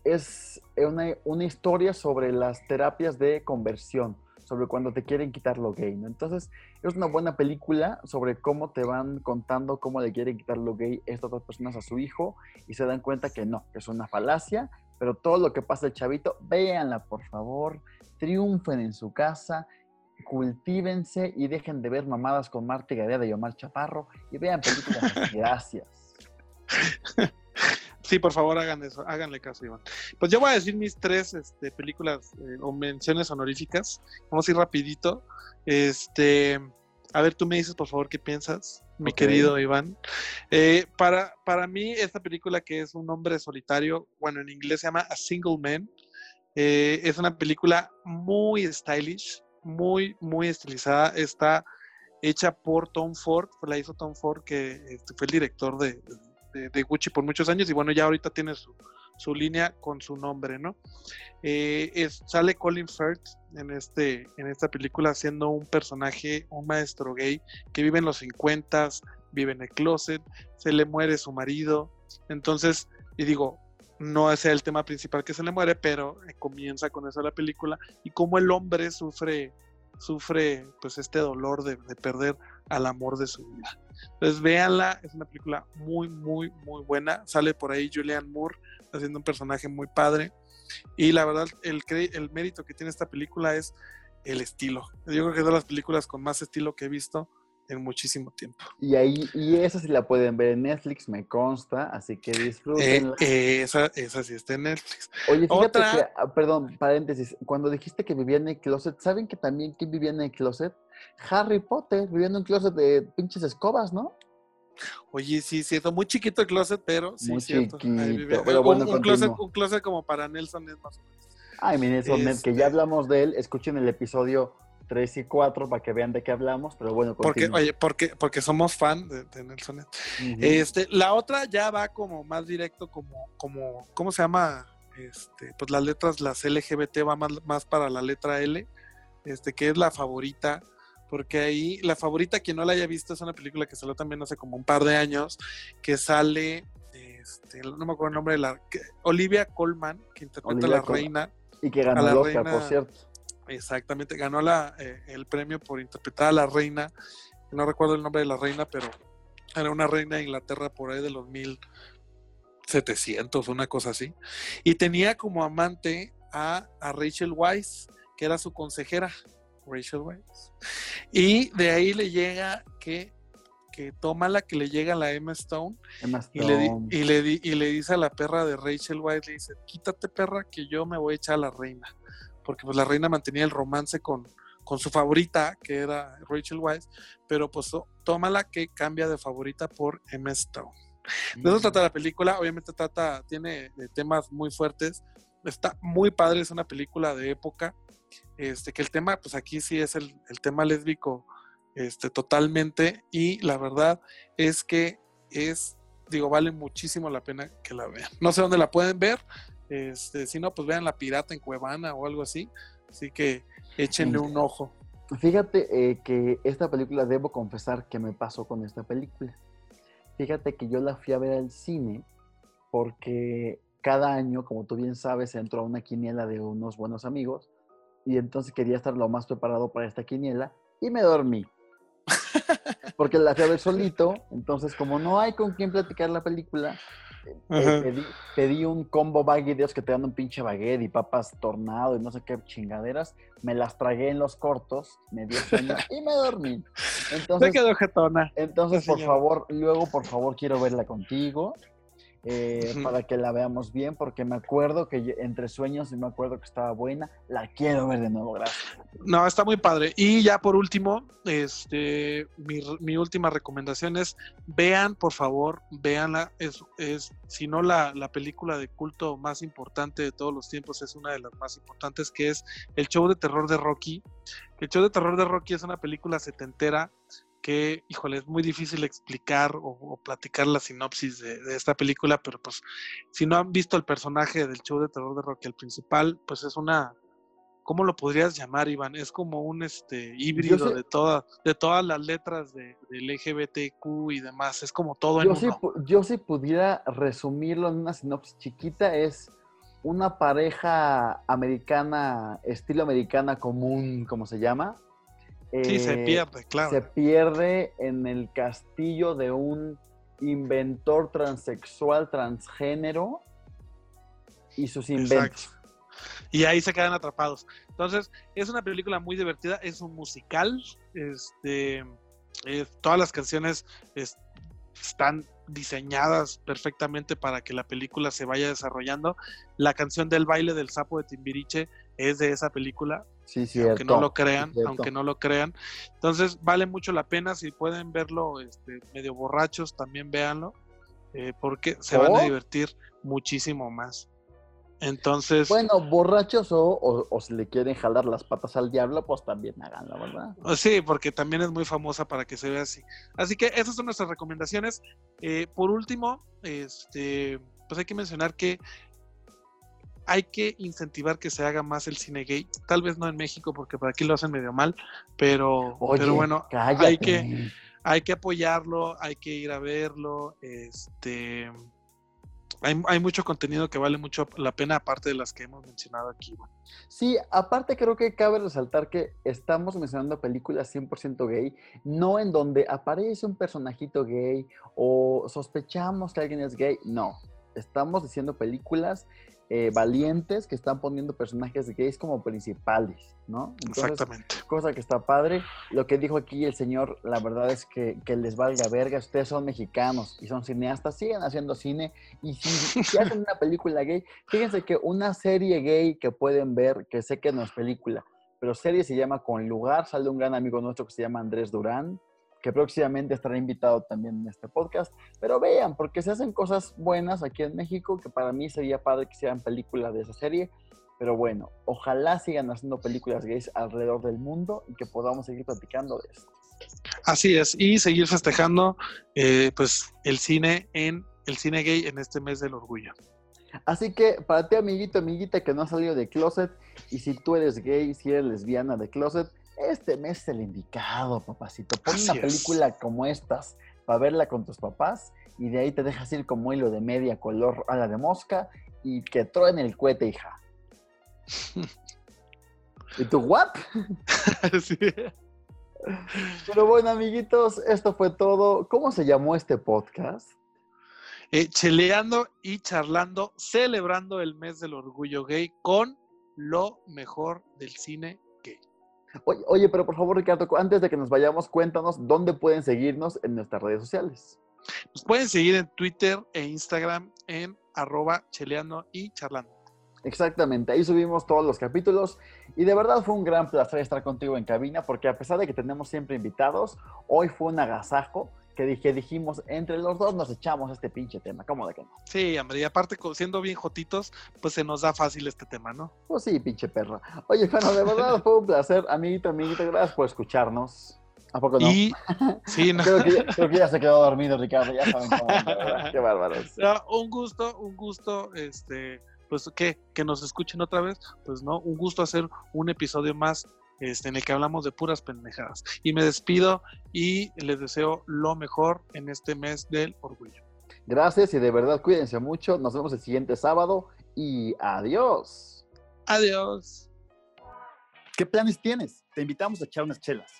A: es una, una, historia sobre las terapias de conversión, sobre cuando te quieren quitar lo gay. Entonces, es una buena película sobre cómo te van contando cómo le quieren quitar lo gay estas dos personas a su hijo y se dan cuenta que no, que es una falacia, pero todo lo que pasa el chavito, véanla por favor, triunfen en su casa, cultívense y dejen de ver mamadas con Marta Gareda y Omar Chaparro y vean películas. Gracias.
B: Sí, por favor, hagan eso, háganle caso, Iván. Pues yo voy a decir mis tres este, películas eh, o menciones honoríficas. Vamos a ir rapidito. Este, a ver, tú me dices, por favor, qué piensas, mi querido Iván. Eh, para, para mí, esta película que es un hombre solitario, bueno, en inglés se llama A Single Man, eh, es una película muy stylish, muy, muy estilizada. Está hecha por Tom Ford, la hizo Tom Ford, que este, fue el director de de, Gucci por muchos años y bueno, ya ahorita tiene su, línea con su nombre, ¿no? Eh, es, sale Colin Firth en, este, en esta película siendo un personaje, un maestro gay que vive en los 50, vive en el closet, se le muere su marido, entonces, y digo, no es el tema principal que se le muere, pero comienza con eso la película y cómo el hombre sufre sufre pues este dolor de, de perder al amor de su vida. Entonces véanla, es una película muy, muy, muy buena. Sale por ahí Julianne Moore haciendo un personaje muy padre. Y la verdad, el, el mérito que tiene esta película es el estilo. Yo creo que es de las películas con más estilo que he visto en muchísimo tiempo.
A: Y ahí, y esa sí la pueden ver en Netflix, me consta, así que disfruten.
B: Eh, esa, esa sí está en Netflix.
A: Oye, fíjate que, ah, perdón, paréntesis, cuando dijiste que vivía en el closet, ¿saben que también quién vivía en el closet? Harry Potter, viviendo en un closet de pinches escobas, ¿no?
B: Oye, sí, cierto, muy chiquito el closet, pero sí,
A: muy
B: cierto.
A: Chiquito, pero
B: bueno, un, closet, un, closet, como para Nelson Ned más o menos.
A: Ay, mi Nelson Ned, que ya este hablamos de él, escuchen el episodio 3 y 4 para que vean de qué hablamos, pero bueno.
B: Porque, oye, porque, porque somos fan de, Nelson Ned. este, la otra ya va como más directo, como, como, ¿cómo se llama? Este, pues las letras, las LGBT va más, más para la letra L, este, que es la favorita porque ahí la favorita, quien no la haya visto, es una película que salió también hace como un par de años, que sale, este, no me acuerdo el nombre de la, Olivia Colman, que interpreta a la reina.
A: Y que ganó el Oscar, por cierto.
B: Exactamente, ganó la, eh, el premio por interpretar a la reina, no recuerdo el nombre de la reina, pero era una reina de Inglaterra por ahí de los 1700, una cosa así. Y tenía como amante a, a Rachel Weisz, que era su consejera. Rachel Weisz. Y de ahí le llega que, que toma la que le llega a la Emma Stone, Y, le, y, le, y le dice a la perra de Rachel Weisz, le dice, quítate perra que yo me voy a echar a la reina. Porque pues la reina mantenía el romance con, con su favorita, que era Rachel Weisz, pero pues toma la que cambia de favorita por Emma Stone. De eso trata la película, obviamente trata, tiene temas muy fuertes, está muy padre, es una película de época, este, que el tema, pues aquí sí es el, tema lésbico este, totalmente y la verdad es que es, digo, vale muchísimo la pena que la vean. No sé dónde la pueden ver, este, si no, pues vean La Pirata en Cuevana o algo así, así que échenle un ojo.
A: Fíjate eh, que esta película, debo confesar que me pasó con esta película. Fíjate que yo la fui a ver al cine porque cada año, como tú bien sabes, entro a una quiniela de unos buenos amigos y entonces quería estar lo más preparado para esta quiniela y me dormí. Porque la fui a ver solito, entonces como no hay con quién platicar la película, pedí, pedí, un combo baguette de Dios que te dan un pinche baguette y papas tornado y no sé qué chingaderas. Me las tragué en los cortos, me dio sueño y me dormí.
B: Entonces, quedó jetona.
A: Entonces, por favor, luego, por favor, quiero verla contigo. Eh, para que la veamos bien, porque me acuerdo que entre sueños y me acuerdo que estaba buena. La quiero ver de nuevo, gracias.
B: No, está muy padre. Y ya por último, este, mi, última recomendación es vean, por favor, véanla. Es, es si no la, la, película de culto más importante de todos los tiempos, es una de las más importantes, que es el show de terror de Rocky. El show de terror de Rocky es una película setentera que, híjole, es muy difícil explicar o, platicar la sinopsis de, esta película, pero pues si no han visto el personaje del show de terror de Rocky, el principal, pues es una, ¿cómo lo podrías llamar, Iván? Es como un este híbrido de todas, de todas las letras de, del LGBTQ y demás, es como todo
A: yo
B: en
A: sí, Yo si pudiera resumirlo en una sinopsis chiquita, es una pareja americana, estilo americana común, como se llama,
B: sí, se eh, pierde, claro.
A: Se pierde en el castillo de un inventor transexual, transgénero y sus inventos.
B: Y ahí se quedan atrapados. Entonces, es una película muy divertida, es un musical. Este, todas las canciones están diseñadas perfectamente para que la película se vaya desarrollando. La canción del baile del sapo de Timbiriche es de esa película.
A: Sí, cierto.
B: Aunque no lo crean, aunque no lo crean. Entonces vale mucho la pena si pueden verlo este, medio borrachos, también véanlo, eh, porque se van a divertir muchísimo más. Entonces.
A: Bueno, borrachos o, o, si le quieren jalar las patas al diablo, pues también háganlo, ¿verdad?
B: Oh, sí, porque también es muy famosa para que se vea así. Así que esas son nuestras recomendaciones. Eh, por último, este, pues hay que mencionar que hay que incentivar que se haga más el cine gay. Tal vez no en México, porque por aquí lo hacen medio mal, pero, pero bueno, hay que, hay que apoyarlo, hay que ir a verlo. Este hay, hay, mucho contenido que vale mucho la pena, aparte de las que hemos mencionado aquí.
A: Sí, aparte creo que cabe resaltar que estamos mencionando películas 100% gay, no en donde aparece un personajito gay o sospechamos que alguien es gay, no. Estamos diciendo películas eh, valientes que están poniendo personajes gays como principales, ¿no?
B: Exactamente.
A: Cosa que está padre. Lo que dijo aquí el señor, la verdad es que, que les valga verga. Ustedes son mexicanos y son cineastas, siguen haciendo cine. Y si, si hacen una película gay, fíjense que una serie gay que pueden ver, que sé que no es película, pero serie se llama Con Lugar, sale un gran amigo nuestro que se llama Andrés Durán que próximamente estará invitado también en este podcast. Pero vean, porque se hacen cosas buenas aquí en México, que para mí sería padre que sean películas de esa serie. Pero bueno, ojalá sigan haciendo películas gays alrededor del mundo y que podamos seguir platicando de esto.
B: Así es, y seguir festejando eh, pues el cine en el cine gay en este mes del orgullo.
A: Así que para ti, amiguito, amiguita que no ha salido de closet, y si tú eres gay, si eres lesbiana de closet, este mes es el indicado, papacito. Pon una película como estas para verla con tus papás y de ahí te dejas ir como hilo de media color a la de mosca y que en el cohete, hija. ¿Y tú, what? sí. Pero bueno, amiguitos, esto fue todo. ¿Cómo se llamó este podcast?
B: Eh, cheleando y charlando, celebrando el mes del orgullo gay con lo mejor del cine
A: Oye, pero por favor, Ricardo, antes de que nos vayamos, cuéntanos dónde pueden seguirnos en nuestras redes sociales.
B: Nos pueden seguir en Twitter e Instagram en arroba cheleando y charlando.
A: Exactamente, ahí subimos todos los capítulos y de verdad fue un gran placer estar contigo en cabina porque a pesar de que tenemos siempre invitados, hoy fue un agasajo que dije, dijimos, entre los dos nos echamos este pinche tema, ¿cómo de que no?
B: Sí, hombre, y aparte siendo bien jotitos, pues se nos da fácil este tema, ¿no?
A: Pues sí, pinche perro. Oye, bueno, de verdad fue un placer, amiguito, amiguito, gracias por escucharnos. ¿A poco no?
B: Y, sí, no.
A: creo, que ya, se quedó dormido, Ricardo, ya saben cómo, Qué bárbaros.
B: un gusto, un gusto, este, pues, ¿qué? Que nos escuchen otra vez, pues, ¿no? Un gusto hacer un episodio más este, en el que hablamos de puras pendejadas. Y me despido y les deseo lo mejor en este mes del orgullo.
A: Gracias y de verdad cuídense mucho. Nos vemos el siguiente sábado y adiós.
B: Adiós.
A: ¿Qué planes tienes? Te invitamos a echar unas chelas.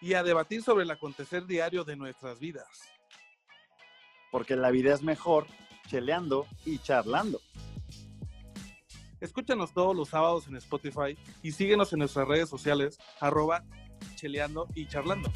B: Y a debatir sobre el acontecer diario de nuestras vidas.
A: porque la vida es mejor cheleando y charlando.
B: Escúchanos todos los sábados en Spotify y síguenos en nuestras redes sociales, arroba cheleando y charlando.